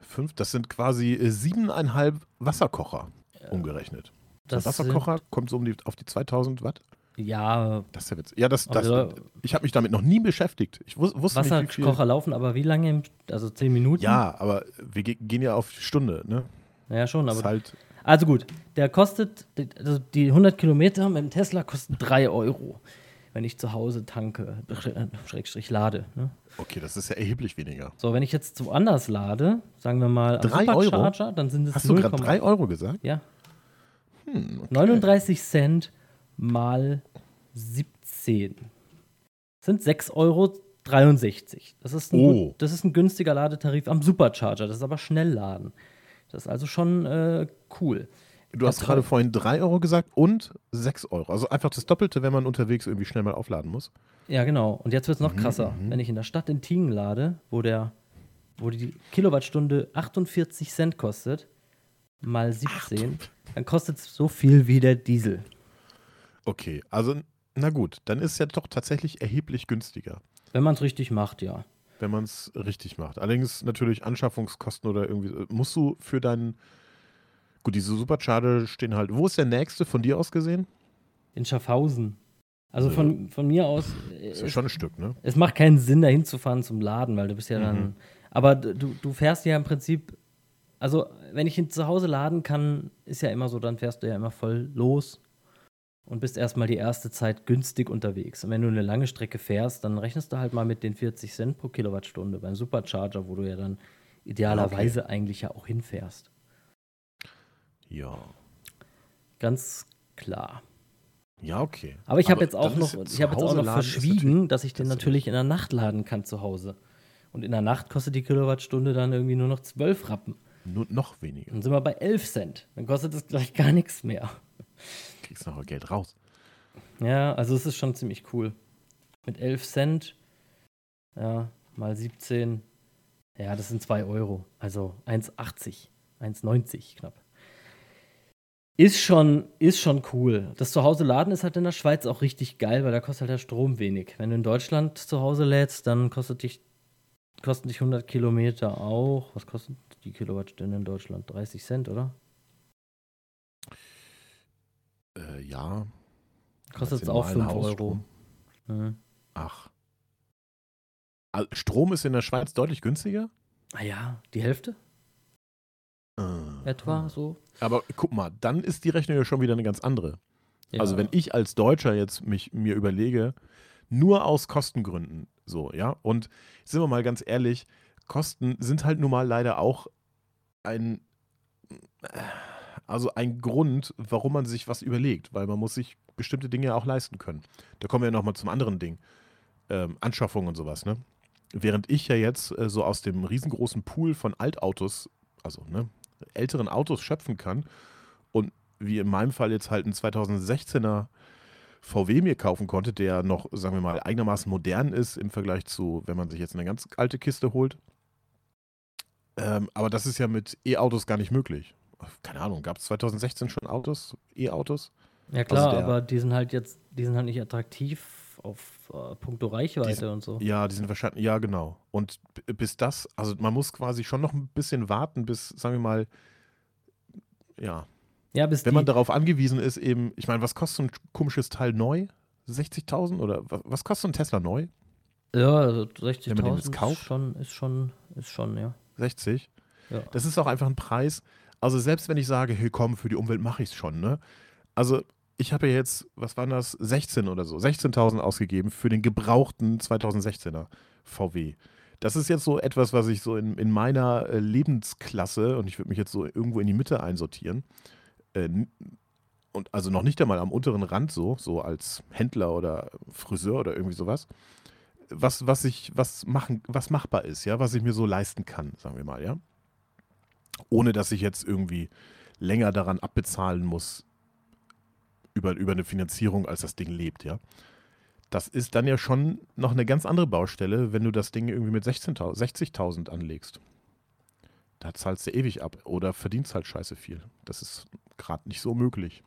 fünf, das sind quasi äh, siebeneinhalb Wasserkocher umgerechnet. Das Das Wasserkocher kommt so um die, auf die 2000 Watt. Ja, Das ist ja witzig. Ja, das, das, Also- ich habe mich damit noch nie beschäftigt. Ich wus, wusste nicht, viel. Wasserkocher laufen, aber wie lange? Also 10 Minuten? Ja, aber wir ge gehen ja auf die Stunde, ne? Ja, schon, aber. halt, Also gut, der kostet, also die 100 Kilometer mit dem Tesla kosten 3 Euro, wenn ich zu Hause tanke, äh, Schrägstrich lade. Ne? okay, das ist ja erheblich weniger. So, wenn ich jetzt woanders lade, sagen wir mal am Drei Euro? Supercharger, dann sind es Hast du 0, gerade 3 Euro gesagt? Ja, Hm, okay. 39 Cent mal 17. Sind 6,63 Euro. Das ist, ein, Oh. das ist ein günstiger Ladetarif am Supercharger. Das ist aber Schnellladen. Das ist also schon äh, cool. Du hast gerade vorhin 3 Euro gesagt und 6 Euro. Also einfach das Doppelte, wenn man unterwegs irgendwie schnell mal aufladen muss. Ja, genau. Und jetzt wird es noch Mhm, krasser. Wenn ich in der Stadt in Tingen lade, wo, der, wo die Kilowattstunde 48 Cent kostet, mal 17, dann kostet es so viel wie der Diesel. Okay, also na gut, dann ist es ja doch tatsächlich erheblich günstiger, Wenn man es richtig macht, ja. wenn man es richtig macht. Allerdings natürlich Anschaffungskosten oder irgendwie. äh, Musst du für deinen. Gut, diese Supercharger stehen halt. Wo ist der nächste von dir aus gesehen? In Schaffhausen. Also Ja. von, von mir aus, äh, Ist ja es, schon ein Stück, ne? es macht keinen Sinn, dahin zu fahren zum Laden, weil du bist ja Mhm. dann. Aber du, du fährst ja im Prinzip. Also, wenn ich ihn zu Hause laden kann, ist ja immer so, dann fährst du ja immer voll los und bist erstmal die erste Zeit günstig unterwegs. Und wenn du eine lange Strecke fährst, dann rechnest du halt mal mit den 40 Cent pro Kilowattstunde beim Supercharger, wo du ja dann idealerweise eigentlich ja auch hinfährst. Ja. Ganz klar. Ja, okay. Aber ich habe jetzt auch noch, jetzt ich habe zu jetzt auch noch laden verschwiegen, dass ich den natürlich in der Nacht laden kann zu Hause. Und in der Nacht kostet die Kilowattstunde dann irgendwie nur noch 12 Rappen. Nur noch weniger. Dann sind wir bei 11 Cent. Dann kostet es gleich gar nichts mehr. Kriegst noch Geld raus. Ja, also es ist schon ziemlich cool. Mit 11 Cent, ja, mal 17, ja, das sind 2 Euro. Also 1,80, 1,90 knapp. Ist schon, ist schon cool. Das Zuhause laden ist halt in der Schweiz auch richtig geil, weil da kostet halt der Strom wenig. Wenn du in Deutschland zu Hause lädst, dann kostet dich, kosten dich 100 Kilometer auch. Was kostet die Kilowattstunde in Deutschland? 30 Cent, oder? Äh, ja. Kostet es auch normalen 5 Euro. Mhm. Ach. Also Strom ist in der Schweiz deutlich günstiger? Ah ja, die Hälfte Äh. etwa so. Aber guck mal, dann ist die Rechnung ja schon wieder eine ganz andere. Ja. Also wenn ich als Deutscher jetzt mich mir überlege, nur aus Kostengründen, so, ja, und sind wir mal ganz ehrlich, Kosten sind halt nun mal leider auch ein, also ein Grund, warum man sich was überlegt, weil man muss sich bestimmte Dinge auch leisten können. Da kommen wir nochmal zum anderen Ding, ähm, Anschaffung und sowas, ne? Während ich ja jetzt äh, so aus dem riesengroßen Pool von Altautos, also ne, älteren Autos schöpfen kann und wie in meinem Fall jetzt halt ein 2016er VW mir kaufen konnte, der noch, sagen wir mal, einigermaßen modern ist im Vergleich zu, wenn man sich jetzt eine ganz alte Kiste holt. Ähm, aber das ist ja mit E-Autos gar nicht möglich. Keine Ahnung, gab es 2016 schon Autos, E-Autos? ja klar, also aber die sind halt jetzt, die sind halt nicht attraktiv auf äh, puncto Reichweite Die- und so. Ja, die sind wahrscheinlich, ja, genau. Und bis das, also man muss quasi schon noch ein bisschen warten, bis, sagen wir mal, ja, Ja, bis wenn man darauf angewiesen ist, eben, ich meine, was kostet so ein komisches Teil neu? 60.000 oder was, kostet so ein Tesla neu? ja, also wenn man den jetzt 60.000 kauft? ist schon, ist schon, ist schon, ja. 60? ja. Das ist auch einfach ein Preis. Also selbst wenn ich sage, hey komm, für die Umwelt mache ich es schon, ne? Also ich habe ja jetzt, was waren das, 16 oder so, 16.000 ausgegeben für den gebrauchten 2016er VW. Das ist jetzt so etwas, was ich so in, in meiner äh, Lebensklasse, und ich würde mich jetzt so irgendwo in die Mitte einsortieren, äh, und also noch nicht einmal am unteren Rand so, so als Händler oder Friseur oder irgendwie sowas, was, was ich, was machen, was machbar ist, ja, was ich mir so leisten kann, sagen wir mal, ja ohne dass ich jetzt irgendwie länger daran abbezahlen muss über, über eine Finanzierung, als das Ding lebt, ja. Das ist dann ja schon noch eine ganz andere Baustelle, wenn du das Ding irgendwie mit 16.000 60.000 anlegst. Da zahlst du ewig ab oder verdienst halt scheiße viel. Das ist gerade nicht so möglich.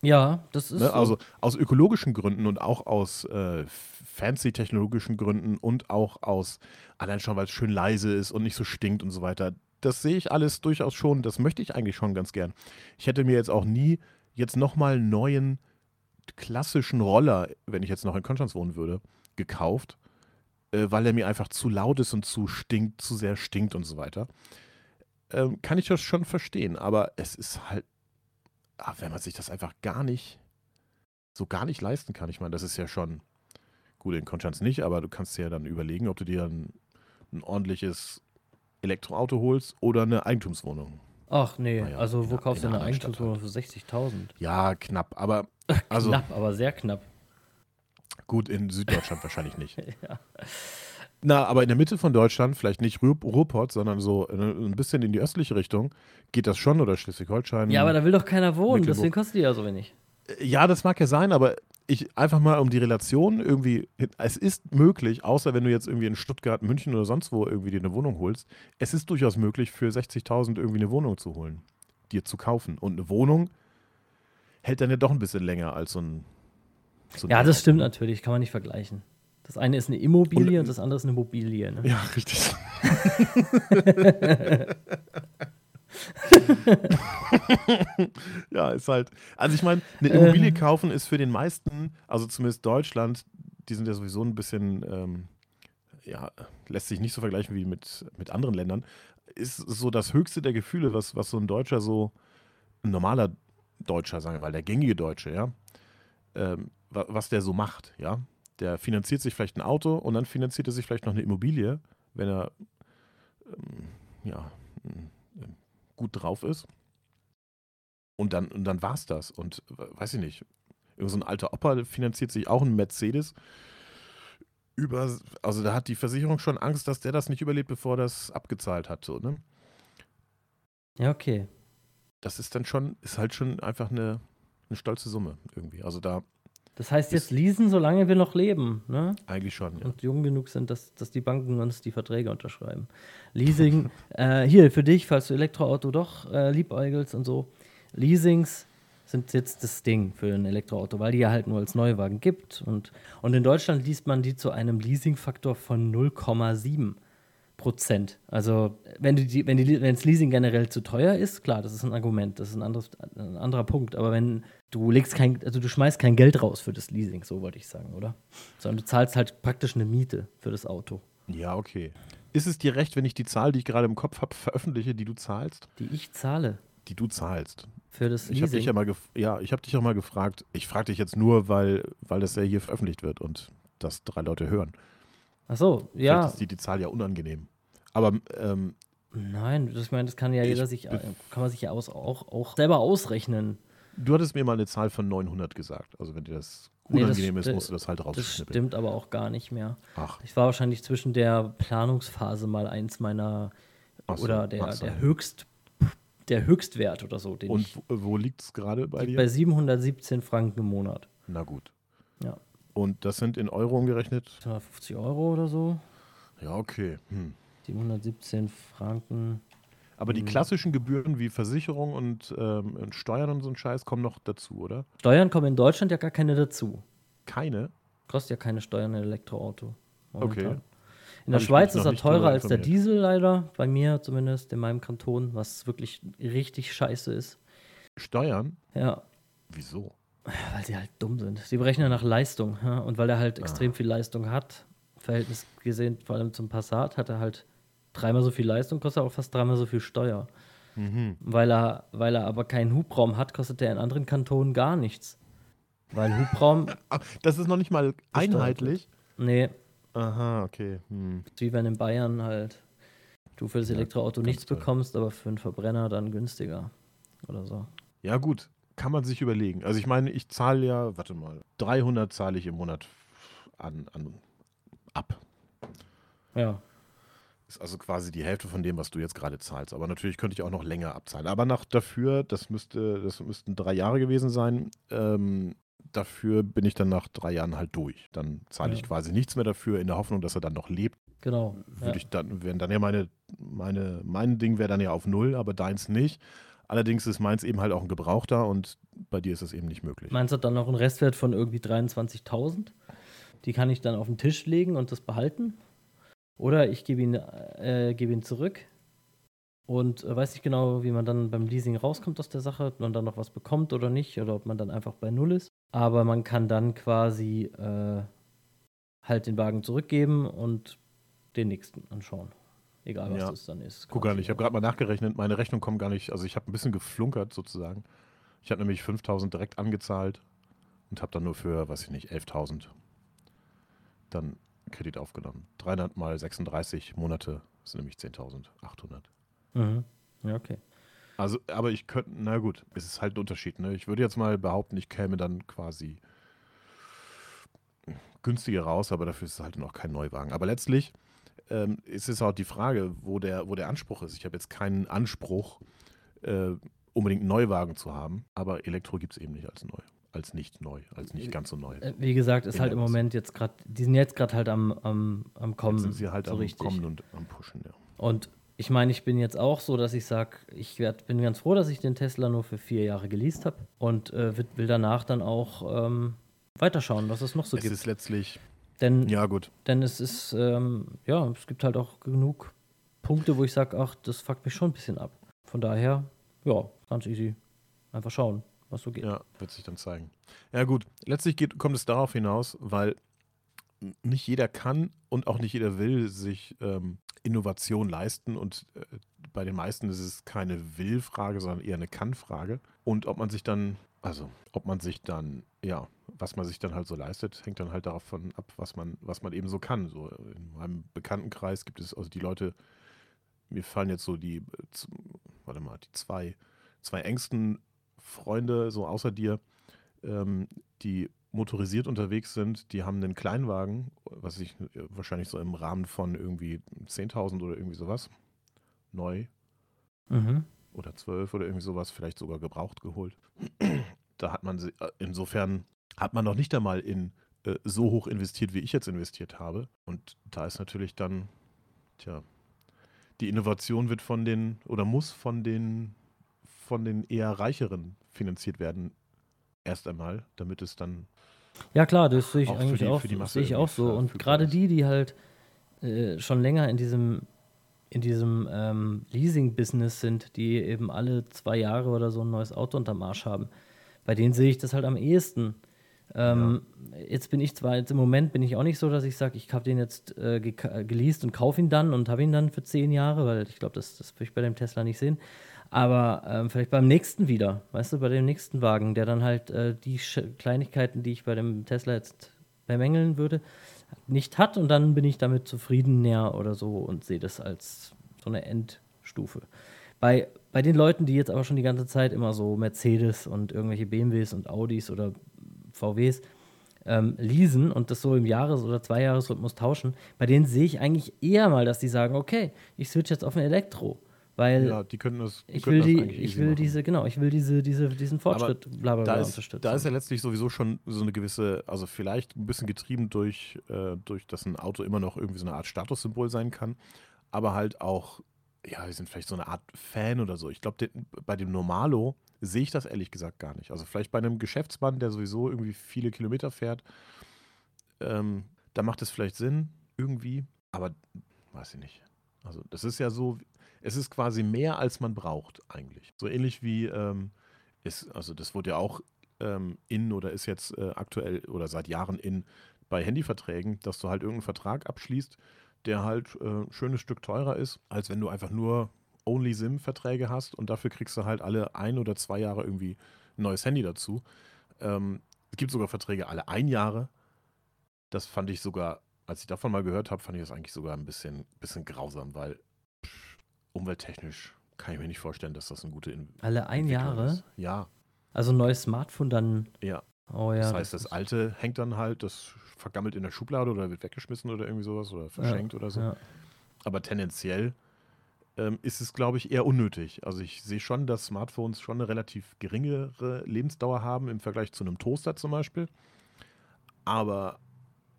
Ja, das ist Ne? so. Also aus ökologischen Gründen und auch aus äh, fancy technologischen Gründen und auch aus, allein schon, weil es schön leise ist und nicht so stinkt und so weiter. Das sehe ich alles durchaus schon. Das möchte ich eigentlich schon ganz gern. Ich hätte mir jetzt auch nie jetzt nochmal einen neuen klassischen Roller, wenn ich jetzt noch in Konstanz wohnen würde, gekauft, äh, weil er mir einfach zu laut ist und zu stinkt, zu sehr stinkt und so weiter. Ähm, kann ich das schon verstehen, aber es ist halt, ah, wenn man sich das einfach gar nicht, so gar nicht leisten kann. Ich meine, das ist ja schon, gut, in Konstanz nicht, aber du kannst dir ja dann überlegen, ob du dir ein, ein ordentliches Elektroauto holst oder eine Eigentumswohnung. Ach nee, Naja, also wo kaufst du in eine Eigentumswohnung für 60.000? Ja, knapp, aber also knapp, aber sehr knapp. gut, in Süddeutschland wahrscheinlich nicht. Ja. Na, aber in der Mitte von Deutschland, vielleicht nicht Ruhr, Ruhrpott, sondern so äh, ein bisschen in die östliche Richtung, geht das schon oder Schleswig-Holstein. ja, aber da will doch keiner wohnen, deswegen kostet die ja so wenig. Ja, das mag ja sein, aber ich einfach mal um die Relation irgendwie, es ist möglich, außer wenn du jetzt irgendwie in Stuttgart, München oder sonst wo irgendwie dir eine Wohnung holst, es ist durchaus möglich, für 60.000 irgendwie eine Wohnung zu holen, dir zu kaufen. Und eine Wohnung hält dann ja doch ein bisschen länger als so ein. So Ja, das stimmt natürlich, kann man nicht vergleichen. Das eine ist eine Immobilie Und- und, das andere ist eine Mobilie. Ne? Ja, richtig. ja, ist halt. Also ich meine, eine Immobilie Ähm. kaufen ist für den meisten, also zumindest Deutschland, die sind ja sowieso ein bisschen, ähm, ja, lässt sich nicht so vergleichen wie mit, mit anderen Ländern, ist so das höchste der Gefühle, was, was so ein Deutscher so, ein normaler Deutscher, sagen wir mal, der gängige Deutsche, ja, ähm, wa- was der so macht, ja. Der finanziert sich vielleicht ein Auto und dann finanziert er sich vielleicht noch eine Immobilie, wenn er ähm, ja, ähm, gut drauf ist. Und dann, und dann war es das. Und weiß ich nicht, irgend so ein alter Opa finanziert sich auch einen Mercedes. Über, also da hat die Versicherung schon Angst, dass der das nicht überlebt, bevor das abgezahlt hat. So, ne? Ja, okay. Das ist dann schon, ist halt schon einfach eine, eine stolze Summe irgendwie. Also da Das heißt jetzt leasen, solange wir noch leben, ne? eigentlich schon, ja. Und jung genug sind, dass, dass die Banken uns die Verträge unterschreiben. Leasing, äh, hier für dich, falls du Elektroauto doch äh, liebäugelst und so. Leasings sind jetzt das Ding für ein Elektroauto, weil die ja halt nur als Neuwagen gibt. Und, und in Deutschland liest man die zu einem Leasingfaktor von 0,7. Prozent. Also wenn die, wenn die, wenn das Leasing generell zu teuer ist, klar, das ist ein Argument, das ist ein, anderes, ein anderer Punkt. Aber wenn du legst kein, also du schmeißt kein Geld raus für das Leasing, so wollte ich sagen, oder? Sondern du zahlst halt praktisch eine Miete für das Auto. Ja, okay. Ist es dir recht, wenn ich die Zahl, die ich gerade im Kopf habe, veröffentliche, die du zahlst? Die ich zahle. Die du zahlst. Für das Ich habe dich ja mal, ja, ich habe dich auch mal gefragt. Ich frage dich jetzt nur, weil, weil das ja hier veröffentlicht wird und das drei Leute hören. Ach so, ja. Vielleicht ist die, die Zahl ja unangenehm. Aber ähm, Nein, das, ich meine, das kann ja Ich jeder sich, kann man sich ja aus, auch, auch selber ausrechnen. Du hattest mir mal eine Zahl von 900 gesagt. Also wenn dir das Nee, das unangenehm ist, musst du das halt Das rausschnippeln. stimmt aber auch gar nicht mehr. Ach, Ich war wahrscheinlich zwischen der Planungsphase mal eins meiner so, oder der, der Höchst der Höchstwert oder so, den und ich wo, wo liegt es gerade bei dir? bei 717 Franken im Monat. Na gut. Ja. Und das sind in Euro umgerechnet? 250 Euro oder so. Ja, okay. Hm. 717 Franken. Aber die Mhm. klassischen Gebühren wie Versicherung und, ähm, und Steuern und so ein Scheiß kommen noch dazu, oder? Steuern kommen in Deutschland ja gar keine dazu. Keine? Kostet ja keine Steuern ein Elektroauto. momentan. Okay. In der Hab Schweiz ist er teurer als der. Diesel leider, bei mir zumindest, in meinem Kanton, was wirklich richtig scheiße ist. Steuern? Ja, Wieso? weil sie halt dumm sind. Sie berechnen nach Leistung. Ja? Und weil er Ah. halt extrem viel Leistung hat, Verhältnis gesehen, vor allem zum Passat, hat er halt dreimal so viel Leistung, kostet auch fast dreimal so viel Steuer. Mhm. Weil er, weil er aber keinen Hubraum hat, kostet er in anderen Kantonen gar nichts. Weil Hubraum, Das ist noch nicht mal einheitlich. nee, Aha, okay. Hm. wie wenn in Bayern halt du für das Ja, Elektroauto ganz nichts toll. bekommst, aber für einen Verbrenner dann günstiger. Oder so. Ja, gut. Kann man sich überlegen. Also ich meine, ich zahle ja, warte mal, 300 zahle ich im Monat an, an ab. Ja. Ist also quasi die Hälfte von dem, was du jetzt gerade zahlst. Aber natürlich könnte ich auch noch länger abzahlen. Aber nach dafür, das müsste, das müssten drei Jahre gewesen sein. Ähm, dafür bin ich dann nach drei Jahren halt durch. Dann zahle ich Ja. quasi nichts mehr dafür, in der Hoffnung, dass er dann noch lebt. Genau. Würde ja. ich dann, wären dann ja meine, meine, mein Ding wäre dann ja auf null, aber deins nicht. Allerdings ist meins eben halt auch ein Gebrauchter und bei dir ist es eben nicht möglich. Meins hat dann noch einen Restwert von irgendwie 23.000. Die kann ich dann auf den Tisch legen und das behalten. Oder ich gebe ihn, äh, gebe ihn zurück und äh, weiß nicht genau, wie man dann beim Leasing rauskommt aus der Sache, ob man dann noch was bekommt oder nicht, oder ob man dann einfach bei Null ist. Aber man kann dann quasi äh, halt den Wagen zurückgeben und den nächsten anschauen. Egal, was Ja. das dann ist. Guck nicht, ich habe gerade mal nachgerechnet, meine Rechnung kommt gar nicht, also ich habe ein bisschen geflunkert sozusagen. Ich habe nämlich 5000 direkt angezahlt und habe dann nur für, weiß ich nicht, 11.000 dann Kredit aufgenommen. 300 mal 36 Monate sind nämlich 10.800. Mhm. Ja, okay. Also, aber ich könnte, na gut, es ist halt ein Unterschied. Ne? Ich würde jetzt mal behaupten, ich käme dann quasi günstiger raus, aber dafür ist es halt noch kein Neuwagen. Aber letztlich ähm, ist es auch die Frage, wo der, wo der Anspruch ist. Ich habe jetzt keinen Anspruch, äh, unbedingt einen Neuwagen zu haben, aber Elektro gibt es eben nicht als neu, als nicht neu, als nicht ganz so neu. Äh, Wie gesagt, ist halt im. Moment jetzt gerade, die sind jetzt gerade halt am, am, am Kommen. Jetzt sind sie halt so am richtig. Kommen und am Pushen, ja. Und ich meine, ich bin jetzt auch so, dass ich sage, ich werd, bin ganz froh, dass ich den Tesla nur für vier Jahre geleast habe und äh, will, danach dann auch ähm, weiterschauen, was es noch so es gibt. ist letztlich, Denn, ja gut, denn es ist, ähm, ja, es gibt halt auch genug Punkte, wo ich sage, ach, das fuckt mich schon ein bisschen ab. Von daher, ja, ganz easy. Einfach schauen, was so geht. Ja, wird sich dann zeigen. Ja, gut. Letztlich geht, kommt es darauf hinaus, weil nicht jeder kann und auch nicht jeder will sich ähm, Innovation leisten. Und äh, bei den meisten ist es keine Will-Frage, sondern eher eine Kann-Frage. Und ob man sich dann, also ob man sich dann, ja, was man sich dann halt so leistet, hängt dann halt davon ab, was man, was man eben so kann. So in meinem Bekanntenkreis gibt es also die Leute, mir fallen jetzt so die, äh, warte mal, die zwei, zwei engsten Freunde, so außer dir, ähm, die motorisiert unterwegs sind, die haben einen Kleinwagen, was ich äh, wahrscheinlich so im Rahmen von irgendwie 10.000 oder irgendwie sowas, neu Mhm. oder 12 oder irgendwie sowas, vielleicht sogar gebraucht geholt. Da hat man, äh, insofern hat man noch nicht einmal in äh, so hoch investiert, wie ich jetzt investiert habe. Und da ist natürlich dann, tja, die Innovation wird von den oder muss von den von den eher reicheren finanziert werden. Erst einmal, damit es dann Ja klar, das sehe ich Auch eigentlich die- auch, sehe ich auch so. Und gerade die, die halt äh, schon länger in diesem in diesem ähm, Leasing-Business sind, die eben alle zwei Jahre oder so ein neues Auto unterm Arsch haben, bei denen sehe ich das halt am ehesten. Ähm, ja. Jetzt bin ich zwar, jetzt im Moment bin ich auch nicht so, dass ich sage, ich habe den jetzt äh, geleast und kaufe ihn dann und habe ihn dann für zehn Jahre, weil ich glaube, das, das würde ich bei dem Tesla nicht sehen. Aber ähm, vielleicht beim nächsten wieder, weißt du, bei dem nächsten Wagen, der dann halt äh, die Sch Kleinigkeiten, die ich bei dem Tesla jetzt bemängeln würde, nicht hat und dann bin ich damit zufrieden näher oder so und sehe das als so eine Endstufe. Bei, bei den Leuten, die jetzt aber schon die ganze Zeit immer so Mercedes und irgendwelche BMWs und Audis oder VWs ähm, leasen und das so im Jahres- oder Zweijahresrhythmus tauschen, bei denen sehe ich eigentlich eher mal, dass die sagen, okay, ich switch jetzt auf ein Elektro. Weil ja, die können das. Die ich will, die, ich will diese, genau, ich will diese, diese, diesen Fortschritt bla, bla, bla da unterstützen. Da ist ja letztlich sowieso schon so eine gewisse, also vielleicht ein bisschen getrieben durch, äh, durch, dass ein Auto immer noch irgendwie so eine Art Statussymbol sein kann, aber halt auch, ja, wir sind vielleicht so eine Art Fan oder so. Ich glaube, bei dem Normalo sehe ich das ehrlich gesagt gar nicht. Also vielleicht bei einem Geschäftsmann, der sowieso irgendwie viele Kilometer fährt, ähm, da macht es vielleicht Sinn, irgendwie, aber weiß ich nicht. Also das ist ja so, es ist quasi mehr, als man braucht eigentlich. So ähnlich wie, ähm, ist, also das wurde ja auch ähm, in oder ist jetzt äh, aktuell oder seit Jahren in bei Handyverträgen, dass du halt irgendeinen Vertrag abschließt, der halt äh, ein schönes Stück teurer ist, als wenn du einfach nur Only-SIM-Verträge hast und dafür kriegst du halt alle ein oder zwei Jahre irgendwie ein neues Handy dazu. Ähm, es gibt sogar Verträge alle ein Jahre. Das fand ich sogar, als ich davon mal gehört habe, fand ich das eigentlich sogar ein bisschen, bisschen grausam, weil umwelttechnisch kann ich mir nicht vorstellen, dass das eine gute In Alle ein Jahre? Ist. Ja. Also ein neues Smartphone dann. Ja. Oh ja. Das heißt, das, das alte hängt dann halt, das vergammelt in der Schublade oder wird weggeschmissen oder irgendwie sowas oder verschenkt ja, oder so. Ja. Aber tendenziell ähm, ist es, glaube ich, eher unnötig. Also ich sehe schon, dass Smartphones schon eine relativ geringere Lebensdauer haben im Vergleich zu einem Toaster zum Beispiel. Aber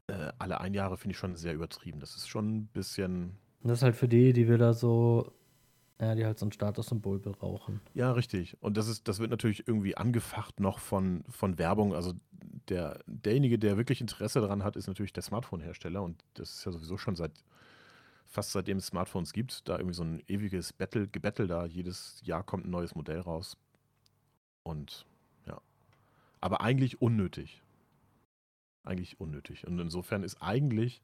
äh, alle ein Jahre finde ich schon sehr übertrieben. Das ist schon ein bisschen. Das ist halt für die, die wir da so, ja, die halt so ein Statussymbol brauchen. Ja, richtig. Und das ist, das wird natürlich irgendwie angefacht noch von, von Werbung. Also der, derjenige, der wirklich Interesse daran hat, ist natürlich der Smartphone-Hersteller und das ist ja sowieso schon seit fast seitdem es Smartphones gibt, da irgendwie so ein ewiges Battle, Gebettel da. Jedes Jahr kommt ein neues Modell raus. Und ja. Aber eigentlich unnötig. Eigentlich unnötig. Und insofern ist eigentlich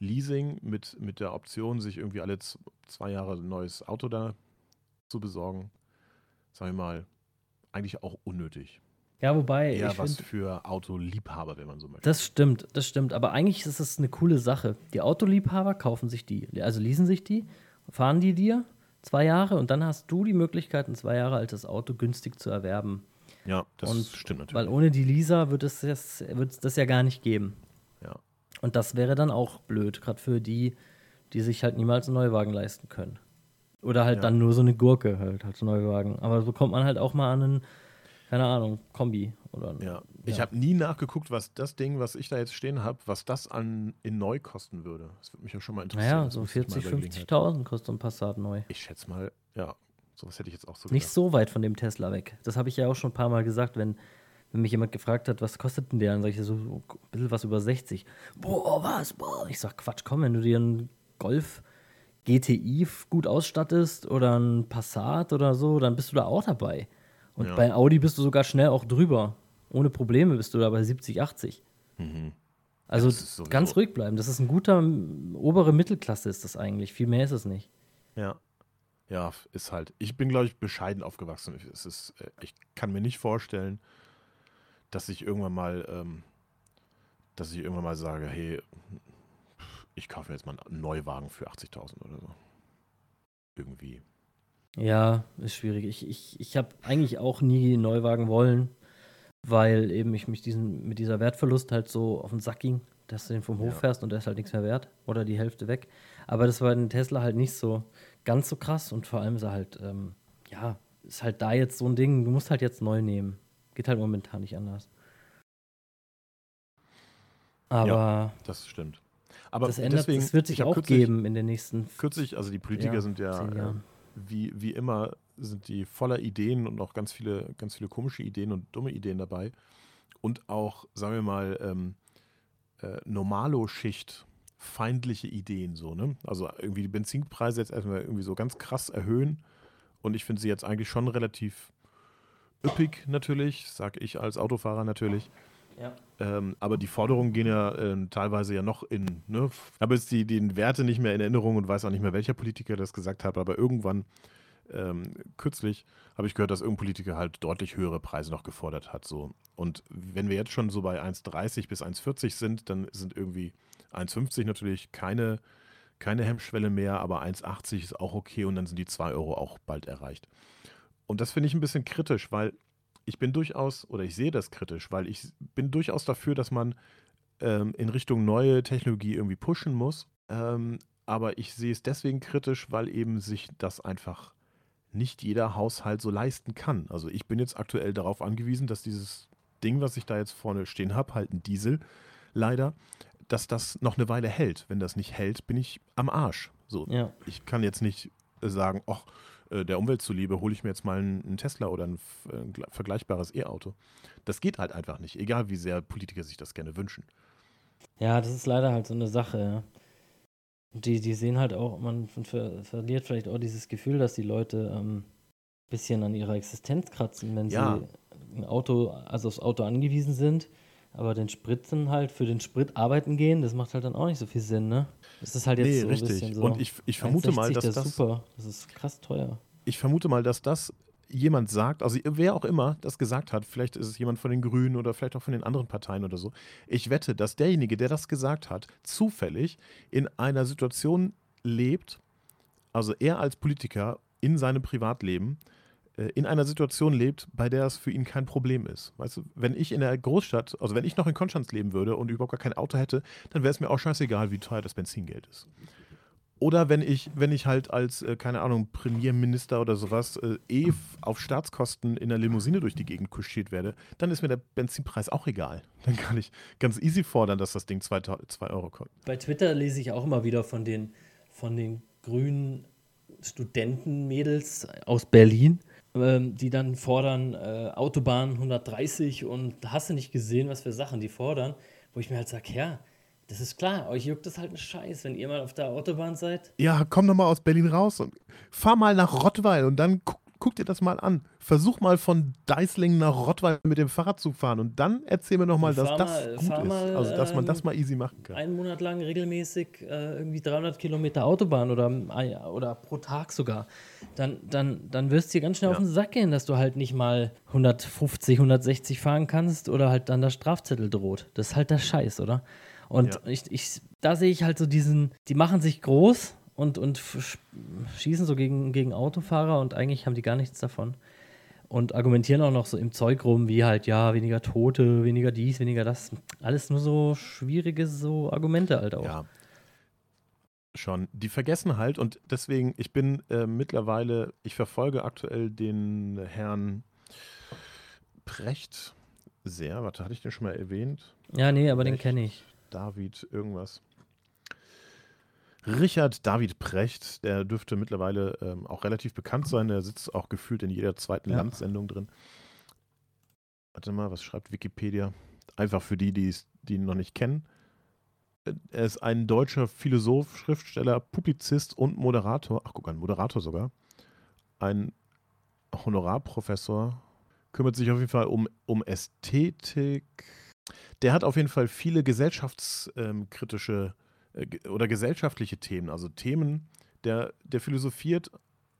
Leasing mit, mit der Option, sich irgendwie alle zwei Jahre ein neues Auto da zu besorgen, sagen wir mal, eigentlich auch unnötig. Ja, wobei. Eher was find, für Autoliebhaber, wenn man so möchte. Das stimmt, das stimmt. Aber eigentlich ist es eine coole Sache. Die Autoliebhaber kaufen sich die, also leasen sich die, fahren die dir zwei Jahre und dann hast du die Möglichkeit, ein zwei Jahre altes Auto günstig zu erwerben. Ja, das und, stimmt natürlich. Weil ohne die Leaser wird es das, wird das ja gar nicht geben. Und das wäre dann auch blöd, gerade für die, die sich halt niemals einen Neuwagen leisten können. Oder halt ja. dann nur so eine Gurke halt als Neuwagen. Aber so kommt man halt auch mal an einen keine Ahnung, Kombi oder. Ja, ich ja. habe nie nachgeguckt, was das Ding, was ich da jetzt stehen habe, was das an in neu kosten würde. Das würde mich ja schon mal interessieren. Naja, so 40, 50.000 kostet ein Passat neu. Ich schätze mal, ja, sowas hätte ich jetzt auch so Nicht so weit von dem Tesla weg. Das habe ich ja auch schon ein paar Mal gesagt, wenn, wenn mich jemand gefragt hat, was kostet denn der, dann sage ich so ein bisschen was über 60. Boah, was? Boah. Ich sag, Quatsch, komm, wenn du dir einen Golf GTI gut ausstattest oder ein Passat oder so, dann bist du da auch dabei. Und ja. bei Audi bist du sogar schnell auch drüber. Ohne Probleme bist du da bei 70, 80. Mhm. Also ja, ganz ruhig bleiben. Das ist ein guter obere Mittelklasse ist das eigentlich. Viel mehr ist es nicht. Ja. Ja, ist halt. Ich bin, glaube ich, bescheiden aufgewachsen. Es ist, äh, ich kann mir nicht vorstellen, dass ich irgendwann mal, ähm, dass ich irgendwann mal sage, hey, ich kaufe jetzt mal einen Neuwagen für 80.000 oder so. Irgendwie. Ja, ist schwierig. Ich, ich, ich habe eigentlich auch nie Neuwagen wollen, weil eben ich mich diesen, mit dieser Wertverlust halt so auf den Sack ging, dass du den vom Hof ja. fährst und der ist halt nichts mehr wert oder die Hälfte weg. Aber das war in Tesla halt nicht so ganz so krass und vor allem ist er halt, ähm, ja, ist halt da jetzt so ein Ding, du musst halt jetzt neu nehmen. Geht halt momentan nicht anders. Aber. Ja, das stimmt. Aber das, ändert, deswegen, das wird sich auch kürzlich, geben in den nächsten. Kürzlich, also die Politiker ja, sind ja wie, wie immer sind die voller Ideen und auch ganz viele, ganz viele komische Ideen und dumme Ideen dabei. Und auch, sagen wir mal, ähm, äh, Normalo-Schicht feindliche Ideen so, ne? Also irgendwie die Benzinpreise jetzt erstmal irgendwie so ganz krass erhöhen. Und ich finde sie jetzt eigentlich schon relativ üppig natürlich, sag ich als Autofahrer natürlich. Ja. Ähm, aber die Forderungen gehen ja äh, teilweise ja noch in. Ne? Ich habe jetzt die, die Werte nicht mehr in Erinnerung und weiß auch nicht mehr, welcher Politiker das gesagt hat, aber irgendwann ähm, kürzlich habe ich gehört, dass irgendein Politiker halt deutlich höhere Preise noch gefordert hat. So. Und wenn wir jetzt schon so bei 1,30 bis 1,40 sind, dann sind irgendwie 1,50 natürlich keine, keine Hemmschwelle mehr, aber 1,80 ist auch okay und dann sind die 2 Euro auch bald erreicht. Und das finde ich ein bisschen kritisch, weil ich bin durchaus, oder ich sehe das kritisch, weil ich bin durchaus dafür, dass man ähm, in Richtung neue Technologie irgendwie pushen muss. Ähm, aber ich sehe es deswegen kritisch, weil eben sich das einfach nicht jeder Haushalt so leisten kann. Also ich bin jetzt aktuell darauf angewiesen, dass dieses Ding, was ich da jetzt vorne stehen habe, halt ein Diesel, leider, dass das noch eine Weile hält. Wenn das nicht hält, bin ich am Arsch. So, Ja. ich kann jetzt nicht sagen, ach, äh, der Umwelt zuliebe hole ich mir jetzt mal einen, Tesla oder ein, äh, vergleichbares E-Auto. Das geht halt einfach nicht, egal wie sehr Politiker sich das gerne wünschen. Ja, das ist leider halt so eine Sache, Die, die sehen halt auch, man ver verliert vielleicht auch dieses Gefühl, dass die Leute ein ähm, bisschen an ihrer Existenz kratzen, wenn Ja. sie ein Auto, also aufs Auto angewiesen sind, aber den Sprit dann halt für den Sprit arbeiten gehen, das macht halt dann auch nicht so viel Sinn, ne? Das ist halt jetzt nee, so ein richtig. bisschen so. Und ich, ich vermute mal, 1,60, dass das, super, das ist krass teuer. ich vermute mal, dass das jemand sagt, also wer auch immer das gesagt hat, vielleicht ist es jemand von den Grünen oder vielleicht auch von den anderen Parteien oder so. Ich wette, dass derjenige, der das gesagt hat, zufällig in einer Situation lebt, also er als Politiker in seinem Privatleben, in einer Situation lebt, bei der es für ihn kein Problem ist. Weißt du, wenn ich in der Großstadt, also wenn ich noch in Konstanz leben würde und überhaupt gar kein Auto hätte, dann wäre es mir auch scheißegal, wie teuer das Benzingeld ist. Oder wenn ich, wenn ich halt als, äh, keine Ahnung, Premierminister oder sowas äh, eh auf Staatskosten in der Limousine durch die Gegend kutschiert werde, dann ist mir der Benzinpreis auch egal. Dann kann ich ganz easy fordern, dass das Ding 2 Euro kostet. Bei Twitter lese ich auch immer wieder von den, von den grünen Studentenmädels aus Berlin, ähm, die dann fordern äh, Autobahn 130 und hast du nicht gesehen, was für Sachen die fordern, wo ich mir halt sage, ja, das ist klar, euch juckt das halt ein Scheiß, wenn ihr mal auf der Autobahn seid. Ja, komm doch mal aus Berlin raus und fahr mal nach Rottweil und dann guck, guck dir das mal an. Versuch mal von Deislingen nach Rottweil mit dem Fahrrad zu fahren und dann erzähl mir noch mal, dass Fahr das mal- gut ist. mal, also, dass man ähm, das mal easy machen kann. Einen Monat lang regelmäßig äh, irgendwie 300 Kilometer Autobahn oder, äh, oder pro Tag sogar, dann, dann, dann wirst du dir ganz schnell Ja. auf den Sack gehen, dass du halt nicht mal 150, 160 fahren kannst oder halt dann der Strafzettel droht. Das ist halt der Scheiß, oder? Und Ja. ich, ich, da sehe ich halt so diesen, die machen sich groß und, und sch- schießen so gegen, gegen Autofahrer und eigentlich haben die gar nichts davon. Und argumentieren auch noch so im Zeug rum, wie halt, ja, weniger Tote, weniger dies, weniger das. Alles nur so schwierige so Argumente halt auch. Ja. Schon. Die vergessen halt und deswegen, ich bin äh, mittlerweile, ich verfolge aktuell den Herrn Precht sehr. Warte, hatte ich den schon mal erwähnt? Ja, nee, aber den Echt? kenne ich. David irgendwas. Richard David Precht, der dürfte mittlerweile ähm, auch relativ bekannt sein. Der sitzt auch gefühlt in jeder zweiten Ja. Landsendung drin. Warte mal, was schreibt Wikipedia? Einfach für die, die ihn noch nicht kennen. Er ist ein deutscher Philosoph, Schriftsteller, Publizist und Moderator. Ach, guck an, Moderator sogar. Ein Honorarprofessor. Kümmert sich auf jeden Fall um, um Ästhetik. Der hat auf jeden Fall viele gesellschaftskritische äh, oder gesellschaftliche Themen. Also Themen, der, der philosophiert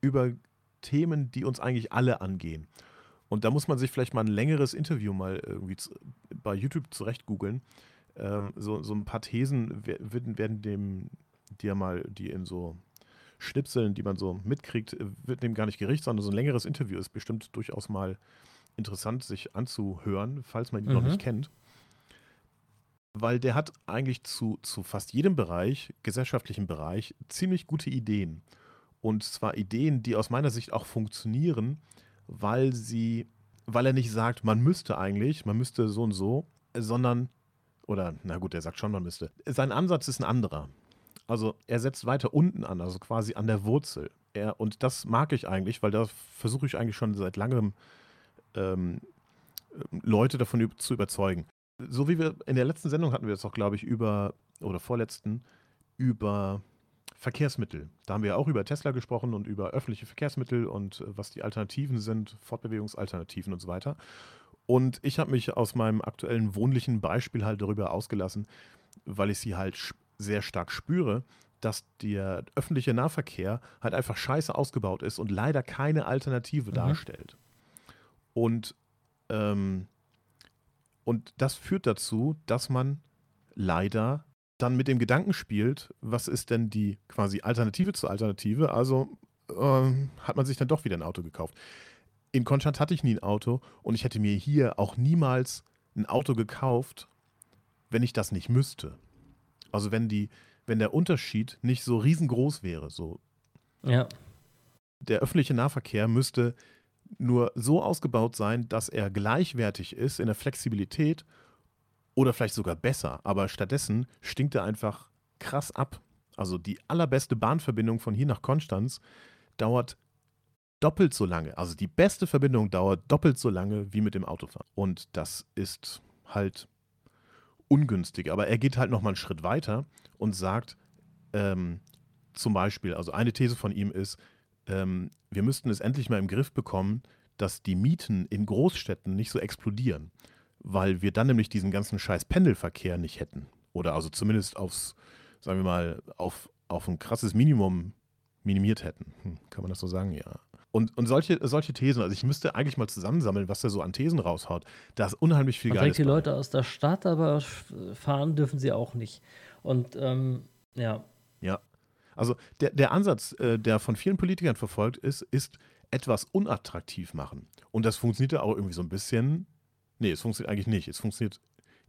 über Themen, die uns eigentlich alle angehen. Und da muss man sich vielleicht mal ein längeres Interview mal irgendwie zu, bei YouTube zurecht googeln. Ähm, so, so ein paar Thesen wer- werden, werden dem, die ja mal, die in so Schnipseln, die man so mitkriegt, wird dem gar nicht gerecht, sondern so ein längeres Interview ist bestimmt durchaus mal interessant, sich anzuhören, falls man ihn noch Mhm. nicht kennt. Weil der hat eigentlich zu, zu fast jedem Bereich, gesellschaftlichen Bereich, ziemlich gute Ideen. Und zwar Ideen, die aus meiner Sicht auch funktionieren, weil sie, weil er nicht sagt, man müsste eigentlich, man müsste so und so, sondern, oder na gut, er sagt schon, man müsste. Sein Ansatz ist ein anderer. Also er setzt weiter unten an, also quasi an der Wurzel. Er, und das mag ich eigentlich, weil da versuche ich eigentlich schon seit langem ähm, Leute davon zu überzeugen. So wie wir in der letzten Sendung hatten wir es auch, glaube ich, über, oder vorletzten, über Verkehrsmittel. Da haben wir auch über Tesla gesprochen und über öffentliche Verkehrsmittel und äh, was die Alternativen sind, Fortbewegungsalternativen und so weiter. Und ich habe mich aus meinem aktuellen wohnlichen Beispiel halt darüber ausgelassen, weil ich sie halt sehr stark spüre, dass der öffentliche Nahverkehr halt einfach scheiße ausgebaut ist und leider keine Alternative mhm. darstellt. Und, ähm, und das führt dazu, dass man leider dann mit dem Gedanken spielt, was ist denn die quasi Alternative zur Alternative? Also ähm, hat man sich dann doch wieder ein Auto gekauft. In Konstanz hatte ich nie ein Auto und ich hätte mir hier auch niemals ein Auto gekauft, wenn ich das nicht müsste. Also wenn die, wenn der Unterschied nicht so riesengroß wäre. So. Ja. Der öffentliche Nahverkehr müsste nur so ausgebaut sein, dass er gleichwertig ist in der Flexibilität oder vielleicht sogar besser. Aber stattdessen stinkt er einfach krass ab. Also die allerbeste Bahnverbindung von hier nach Konstanz dauert doppelt so lange. Also die beste Verbindung dauert doppelt so lange wie mit dem Autofahren. Und das ist halt ungünstig. Aber er geht halt nochmal einen Schritt weiter und sagt ähm, zum Beispiel, also eine These von ihm ist, ähm, wir müssten es endlich mal im Griff bekommen, dass die Mieten in Großstädten nicht so explodieren, weil wir dann nämlich diesen ganzen scheiß Pendelverkehr nicht hätten. Oder also zumindest aufs, sagen wir mal, auf, auf ein krasses Minimum minimiert hätten. Hm, kann man das so sagen? Ja. Und, und solche, solche Thesen, also ich müsste eigentlich mal zusammensammeln, was er so an Thesen raushaut. Da ist unheimlich viel Man Geiles die Leute aus der Stadt, aber fahren dürfen sie auch nicht. Und ähm, ja. Also der, der Ansatz, äh, der von vielen Politikern verfolgt ist, ist etwas unattraktiv machen. Und das funktioniert ja auch irgendwie so ein bisschen. Nee, es funktioniert eigentlich nicht. Es funktioniert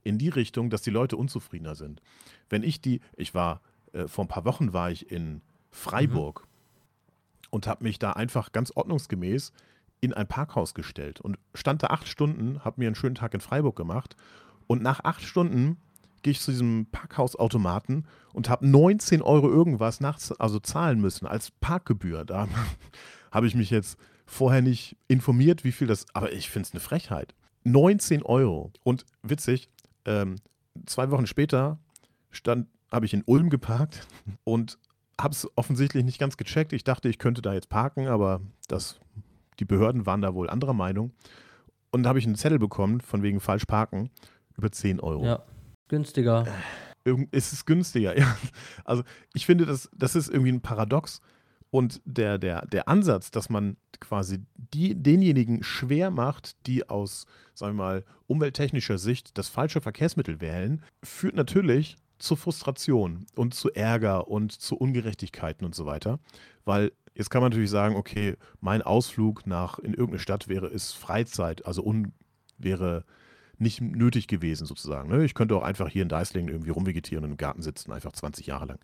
in die Richtung, dass die Leute unzufriedener sind. Wenn ich die, ich war, äh, vor ein paar Wochen war ich in Freiburg mhm. und habe mich da einfach ganz ordnungsgemäß in ein Parkhaus gestellt und stand da acht Stunden, habe mir einen schönen Tag in Freiburg gemacht und nach acht Stunden gehe ich zu diesem Parkhausautomaten und habe 19 Euro irgendwas nach, also zahlen müssen als Parkgebühr. Da habe ich mich jetzt vorher nicht informiert, wie viel das, aber ich finde es eine Frechheit. 19 Euro. Und witzig, ähm, zwei Wochen später habe ich in Ulm geparkt und habe es offensichtlich nicht ganz gecheckt. Ich dachte, ich könnte da jetzt parken, aber das, die Behörden waren da wohl anderer Meinung. Und da habe ich einen Zettel bekommen, von wegen falsch parken, über 10 Euro. Ja. Günstiger. Es ist günstiger, ja. Also ich finde, das, das ist irgendwie ein Paradox. Und der, der, der Ansatz, dass man quasi die, denjenigen schwer macht, die aus, sagen wir mal, umwelttechnischer Sicht das falsche Verkehrsmittel wählen, führt natürlich zu Frustration und zu Ärger und zu Ungerechtigkeiten und so weiter. Weil jetzt kann man natürlich sagen, okay, mein Ausflug nach in irgendeine Stadt wäre ist Freizeit, also un, wäre nicht nötig gewesen, sozusagen. Ne? Ich könnte auch einfach hier in Deislingen irgendwie rumvegetieren und im Garten sitzen, einfach 20 Jahre lang.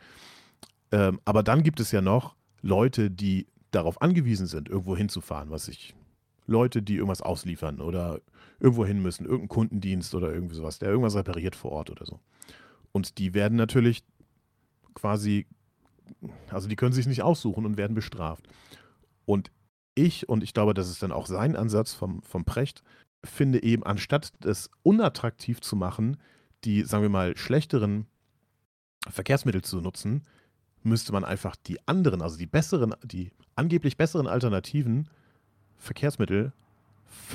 Ähm, aber dann gibt es ja noch Leute, die darauf angewiesen sind, irgendwo hinzufahren, was ich. Leute, die irgendwas ausliefern oder irgendwo hin müssen, irgendein Kundendienst oder irgendwie sowas, der irgendwas repariert vor Ort oder so. Und die werden natürlich quasi, also die können sich nicht aussuchen und werden bestraft. Und ich, und ich glaube, das ist dann auch sein Ansatz vom, vom Precht, finde eben, anstatt es unattraktiv zu machen, die, sagen wir mal, schlechteren Verkehrsmittel zu nutzen, müsste man einfach die anderen, also die besseren, die angeblich besseren alternativen Verkehrsmittel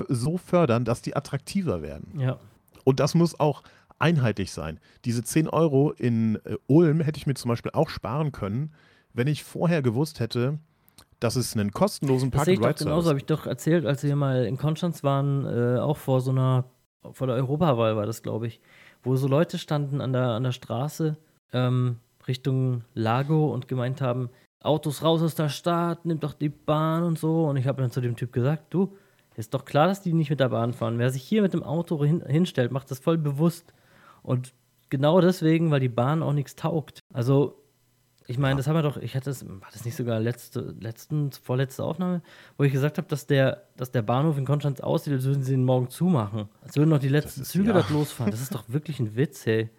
so fördern, dass die attraktiver werden. Ja. Und das muss auch einheitlich sein. Diese 10 Euro in äh, Ulm hätte ich mir zum Beispiel auch sparen können, wenn ich vorher gewusst hätte, dass es einen kostenlosen Park and Ride Genauso habe ich doch erzählt, als wir mal in Konstanz waren, äh, auch vor so einer, vor der Europawahl war das, glaube ich, wo so Leute standen an der, an der Straße ähm, Richtung Lago und gemeint haben, Autos raus aus der Stadt, nimm doch die Bahn und so. Und ich habe dann zu dem Typ gesagt, du, ist doch klar, dass die nicht mit der Bahn fahren. Wer sich hier mit dem Auto hin, hinstellt, macht das voll bewusst. Und genau deswegen, weil die Bahn auch nichts taugt. Also ich meine, das haben wir doch, ich hatte das, war das nicht sogar letzte, letzten, vorletzte Aufnahme, wo ich gesagt habe, dass der, dass der Bahnhof in Konstanz aussieht, als würden sie ihn morgen zumachen. Als würden noch die letzten ist, Züge ja. dort losfahren. Das ist doch wirklich ein Witz, hey.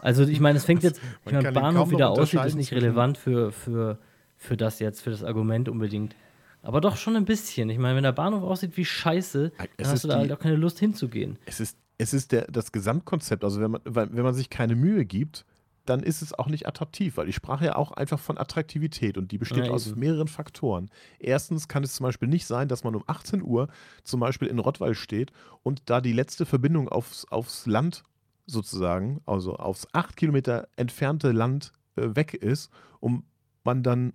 Also ich meine, es fängt jetzt, ich meine, Bahnhof wieder aussieht, ist nicht relevant für, für, für das jetzt, für das Argument unbedingt. Aber doch schon ein bisschen. Ich meine, wenn der Bahnhof aussieht wie Scheiße, dann es hast du da halt auch keine Lust hinzugehen. Es ist, es ist der, das Gesamtkonzept. Also wenn man, wenn man sich keine Mühe gibt, dann ist es auch nicht attraktiv, weil ich sprach ja auch einfach von Attraktivität und die besteht Ja, aus mehreren Faktoren. Erstens kann es zum Beispiel nicht sein, dass man um 18 Uhr zum Beispiel in Rottweil steht und da die letzte Verbindung aufs, aufs Land sozusagen, also aufs acht Kilometer entfernte Land äh, weg ist und man dann,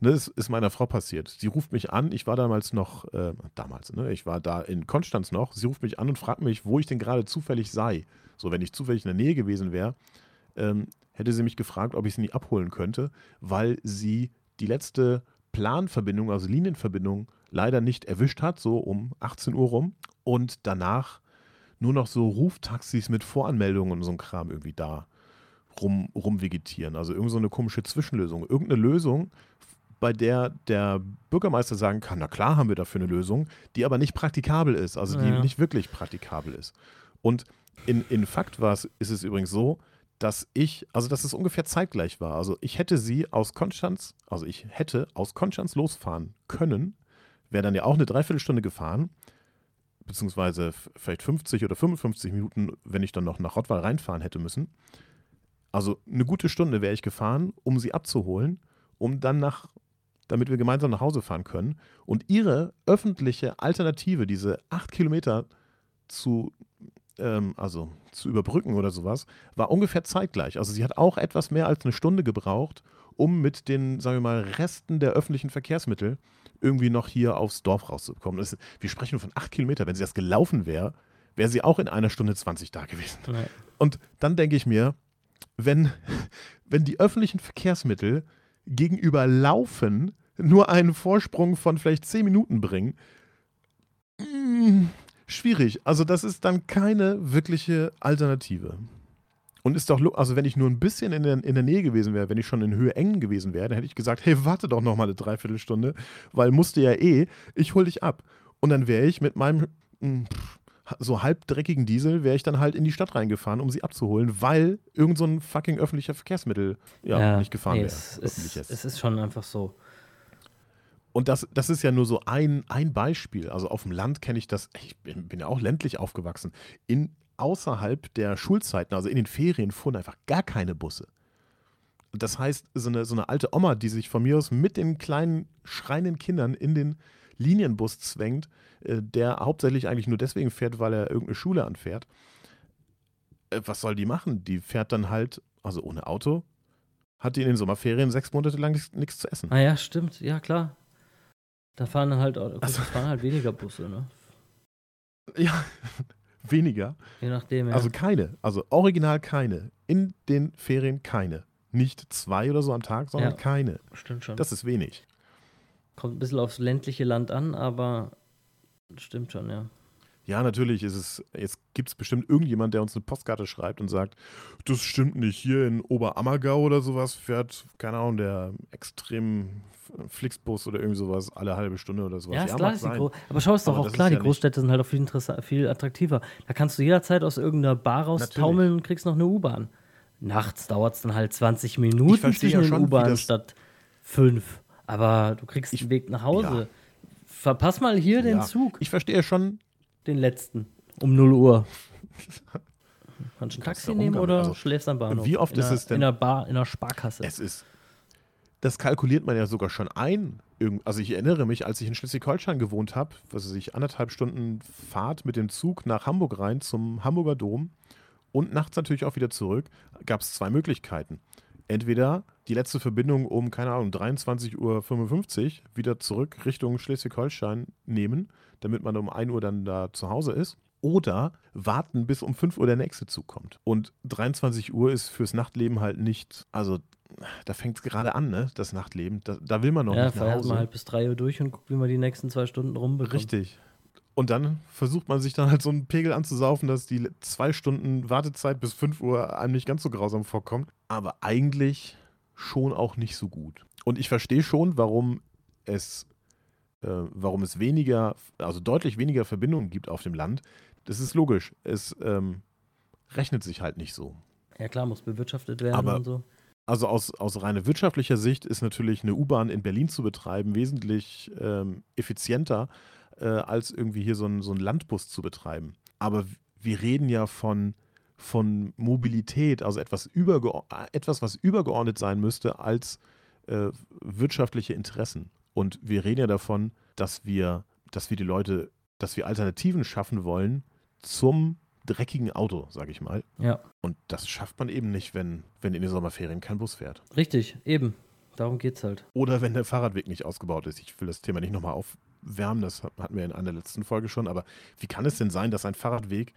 ne, das ist meiner Frau passiert. Sie ruft mich an, ich war damals noch, äh, damals, ne, ich war da in Konstanz noch, sie ruft mich an und fragt mich, wo ich denn gerade zufällig sei. So, wenn ich zufällig in der Nähe gewesen wäre, ähm, hätte sie mich gefragt, ob ich sie nie abholen könnte, weil sie die letzte Planverbindung, also Linienverbindung, leider nicht erwischt hat, so um 18 Uhr rum. Und danach nur noch so Ruftaxis mit Voranmeldungen und so ein Kram irgendwie da rum, rumvegetieren. Also irgend so eine komische Zwischenlösung. Irgendeine Lösung, bei der der Bürgermeister sagen kann, na klar haben wir dafür eine Lösung, die aber nicht praktikabel ist, also die Ja. nicht wirklich praktikabel ist. Und in, in Fakt war es, ist es übrigens so, dass ich, also dass es ungefähr zeitgleich war. Also ich hätte sie aus Konstanz, also ich hätte aus Konstanz losfahren können, wäre dann ja auch eine Dreiviertelstunde gefahren, beziehungsweise vielleicht 50 oder 55 Minuten, wenn ich dann noch nach Rottweil reinfahren hätte müssen. Also eine gute Stunde wäre ich gefahren, um sie abzuholen, um dann nach, damit wir gemeinsam nach Hause fahren können. Und ihre öffentliche Alternative, diese acht Kilometer zu, ähm, also zu überbrücken oder sowas, war ungefähr zeitgleich. Also sie hat auch etwas mehr als eine Stunde gebraucht, um mit den, sagen wir mal, Resten der öffentlichen Verkehrsmittel irgendwie noch hier aufs Dorf rauszukommen. Das, wir sprechen von acht Kilometer. Wenn sie das gelaufen wäre, wäre sie auch in einer Stunde 20 da gewesen. Ja. Und dann denke ich mir, wenn, wenn die öffentlichen Verkehrsmittel gegenüber Laufen nur einen Vorsprung von vielleicht 10 Minuten bringen, mm, schwierig. Also das ist dann keine wirkliche Alternative. Und ist doch, also wenn ich nur ein bisschen in der, in der Nähe gewesen wäre, wenn ich schon in Höhe eng gewesen wäre, dann hätte ich gesagt, hey, warte doch noch mal eine Dreiviertelstunde, weil musste ja eh, ich hol dich ab. Und dann wäre ich mit meinem mm, pff, so halbdreckigen Diesel, wäre ich dann halt in die Stadt reingefahren, um sie abzuholen, weil irgend so ein fucking öffentlicher Verkehrsmittel ja, nicht gefahren nee, wäre. Es, es, es ist schon einfach so. Und das, das ist ja nur so ein, ein Beispiel. Also auf dem Land kenne ich das, ich bin, bin ja auch ländlich aufgewachsen. In, außerhalb der Schulzeiten, also in den Ferien, fuhren einfach gar keine Busse. Das heißt, so eine, so eine alte Oma, die sich von mir aus mit den kleinen schreienden Kindern in den Linienbus zwängt, äh, der hauptsächlich eigentlich nur deswegen fährt, weil er irgendeine Schule anfährt. Äh, was soll die machen? Die fährt dann halt, also ohne Auto, hat die in den Sommerferien sechs Monate lang nichts- nichts zu essen. Ah ja, stimmt, ja klar. Da fahren halt, gut, Also- fahren halt weniger Busse, ne? Ja, weniger. Je nachdem, ja. Also keine, also original keine. In den Ferien keine. Nicht zwei oder so am Tag, sondern Ja. keine. stimmt schon. Das ist wenig. Kommt ein bisschen aufs ländliche Land an, aber stimmt schon, ja. Ja, natürlich ist es, jetzt gibt es bestimmt irgendjemand, der uns eine Postkarte schreibt und sagt, das stimmt nicht, hier in Oberammergau oder sowas fährt, keine Ahnung, der extrem Flixbus oder irgendwie sowas alle halbe Stunde oder sowas. Ja, ist klar, mag ist die. Gro aber schau, ist doch Aber auch klar, die ja Großstädte sind halt auch viel, viel attraktiver. Da kannst du jederzeit aus irgendeiner Bar raustaumeln und kriegst noch eine U-Bahn. Nachts dauert es dann halt 20 Minuten zwischen ja den das- statt fünf. Aber du kriegst den Weg nach Hause. Verpass mal hier den Ja, Zug, Ich verstehe schon, den letzten, um 0 Uhr. Kannst du ein Taxi nehmen oder Also, schläfst am Bahnhof? wie oft in ist einer, es denn- In einer Bar, in einer Sparkasse. Es ist. Das kalkuliert man ja sogar schon ein. Also ich erinnere mich, als ich in Schleswig-Holstein gewohnt habe, was weiß ich, anderthalb Stunden Fahrt mit dem Zug nach Hamburg rein zum Hamburger Dom und nachts natürlich auch wieder zurück, gab es zwei Möglichkeiten. Entweder die letzte Verbindung um, keine Ahnung, 23.55 Uhr wieder zurück Richtung Schleswig-Holstein nehmen, damit man um 1 Uhr dann da zu Hause ist. Oder warten, bis um 5 Uhr der nächste Zug kommt. Und 23 Uhr ist fürs Nachtleben halt nicht, also da fängt es gerade an, ne? Das Nachtleben. Da, da will man noch ja, nicht nach Hause. mal halt bis 3 Uhr durch und guckt, wie man die nächsten zwei Stunden rumbekommt. Richtig. Und dann versucht man sich dann halt so einen Pegel anzusaufen, dass die zwei Stunden Wartezeit bis 5 Uhr einem nicht ganz so grausam vorkommt. Aber eigentlich schon auch nicht so gut. Und ich verstehe schon, warum es, äh, warum es weniger, also deutlich weniger Verbindungen gibt auf dem Land. Das ist logisch. Es ähm, rechnet sich halt nicht so. Ja klar, muss bewirtschaftet werden Aber- und so. Also aus, aus reiner wirtschaftlicher Sicht ist natürlich eine U-Bahn in Berlin zu betreiben wesentlich ähm, effizienter, äh, als irgendwie hier so einen so Landbus zu betreiben. Aber wir reden ja von von Mobilität, also etwas, äh, etwas was übergeordnet sein müsste als äh, wirtschaftliche Interessen. Und wir reden ja davon, dass wir, dass wir die Leute, dass wir Alternativen schaffen wollen zum dreckigen Auto, sage ich mal. Ja, Und das schafft man eben nicht, wenn, wenn in den Sommerferien kein Bus fährt. richtig, eben. Darum geht's halt. Oder wenn der Fahrradweg nicht ausgebaut ist. Ich will das Thema nicht nochmal aufwärmen, das hatten wir in einer letzten Folge schon. Aber wie kann es denn sein, dass ein Fahrradweg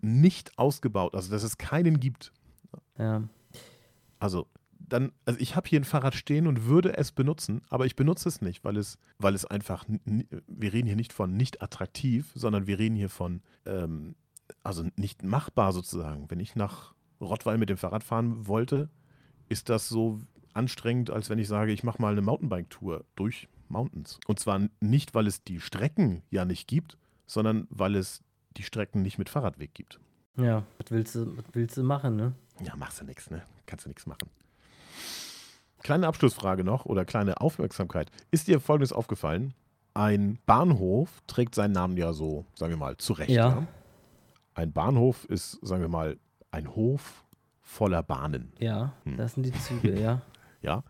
nicht ausgebaut, also dass es keinen gibt? Ja. Also dann, also ich habe hier ein Fahrrad stehen und würde es benutzen, aber ich benutze es nicht, weil es, weil es einfach, wir reden hier nicht von nicht attraktiv, sondern wir reden hier von, ähm, also nicht machbar sozusagen. Wenn ich nach Rottweil mit dem Fahrrad fahren wollte, ist das so anstrengend, als wenn ich sage, ich mache mal eine Mountainbike-Tour durch Mountains. Und zwar nicht, weil es die Strecken ja nicht gibt, sondern weil es die Strecken nicht mit Fahrradweg gibt. Ja, was willst du, was willst du machen, ne? Ja, machst du nichts, ne? Kannst du nichts machen. Kleine Abschlussfrage noch oder kleine Aufmerksamkeit. Ist dir Folgendes aufgefallen? Ein Bahnhof trägt seinen Namen ja so, sagen wir mal, zurecht. Ja. Ein Bahnhof ist, sagen wir mal, ein Hof voller Bahnen. Ja, Hm. das sind die Züge, ja. Ja.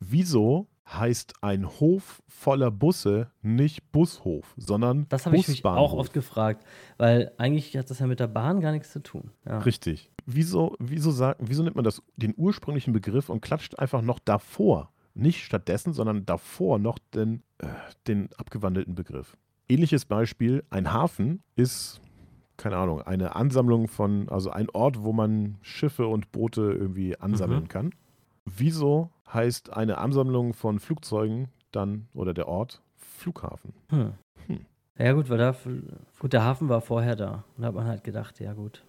Wieso heißt ein Hof voller Busse nicht Bushof, sondern Das habe ich mich auch oft gefragt, weil eigentlich hat das ja mit der Bahn gar nichts zu tun. Ja. Richtig. Wieso, wieso, sagt, wieso nimmt man das, den ursprünglichen Begriff und klatscht einfach noch davor, nicht stattdessen, sondern davor noch den, äh, den abgewandelten Begriff? Ähnliches Beispiel, ein Hafen ist, keine Ahnung, eine Ansammlung von, also ein Ort, wo man Schiffe und Boote irgendwie ansammeln Mhm. kann. Wieso heißt eine Ansammlung von Flugzeugen dann, oder der Ort, Flughafen? Hm. Hm. Ja gut, weil da, gut, der Hafen war vorher da. Und da hat man halt gedacht, ja gut,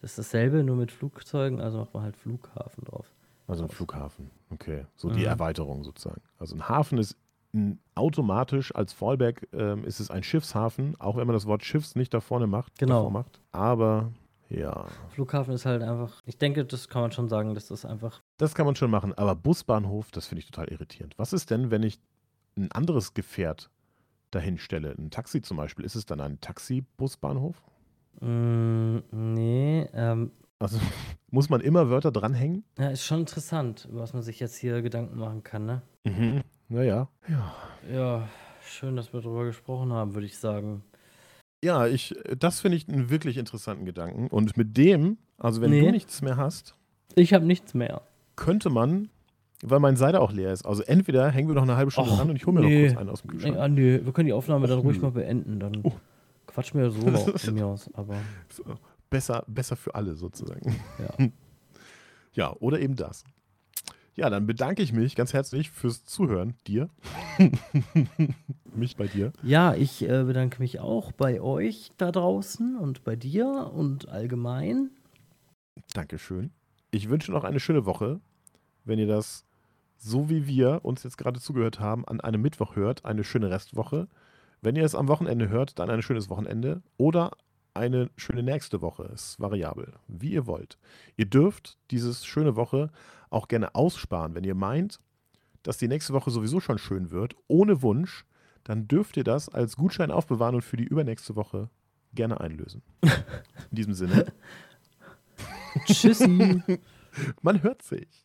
das ist dasselbe, nur mit Flugzeugen, also macht man halt Flughafen drauf. Also ein Flughafen. Okay. So die Mhm. Erweiterung sozusagen. Also ein Hafen ist n- automatisch als Fallback ähm, ist es ein Schiffshafen, auch wenn man das Wort Schiffs nicht da vorne macht. Genau. Macht. Aber ja, Flughafen ist halt einfach, ich denke, das kann man schon sagen, dass das einfach, das kann man schon machen. Aber Busbahnhof, das finde ich total irritierend. Was ist denn, wenn ich ein anderes Gefährt dahin stelle? Ein Taxi zum Beispiel. Ist es dann ein Taxi-Busbahnhof? mm, nee, ähm, Also muss man immer Wörter dranhängen? ja, ist schon interessant, über was man sich jetzt hier Gedanken machen kann, ne? Mhm. Naja. Ja. Ja, schön, dass wir darüber gesprochen haben, würde ich sagen. Ja, ich, das finde ich einen wirklich interessanten Gedanken. Und mit dem, also wenn Nee. du nichts mehr hast, Ich habe nichts mehr. Könnte man, weil mein Seide auch leer ist, also entweder hängen wir noch eine halbe Stunde Och, dran und ich hole mir nee. noch kurz einen aus dem Nee, Kühlschrank. ah, nee, wir können die Aufnahme dann ruhig nö. mal beenden. Dann Oh. quatschen wir so von mir aus. Aber So, besser, besser für alle sozusagen. ja. Ja, oder eben das. Ja, dann bedanke ich mich ganz herzlich fürs Zuhören, dir. mich bei dir. Ja, ich äh, bedanke mich auch bei euch da draußen und bei dir und allgemein. Dankeschön. Ich wünsche noch eine schöne Woche. Wenn ihr das, so wie wir uns jetzt gerade zugehört haben, an einem Mittwoch hört, eine schöne Restwoche. Wenn ihr es am Wochenende hört, dann ein schönes Wochenende oder eine schöne nächste Woche. Ist variabel, wie ihr wollt. Ihr dürft dieses schöne Woche auch gerne aussparen. Wenn ihr meint, dass die nächste Woche sowieso schon schön wird, ohne Wunsch, dann dürft ihr das als Gutschein aufbewahren und für die übernächste Woche gerne einlösen. In diesem Sinne, Tschüssi. man hört sich.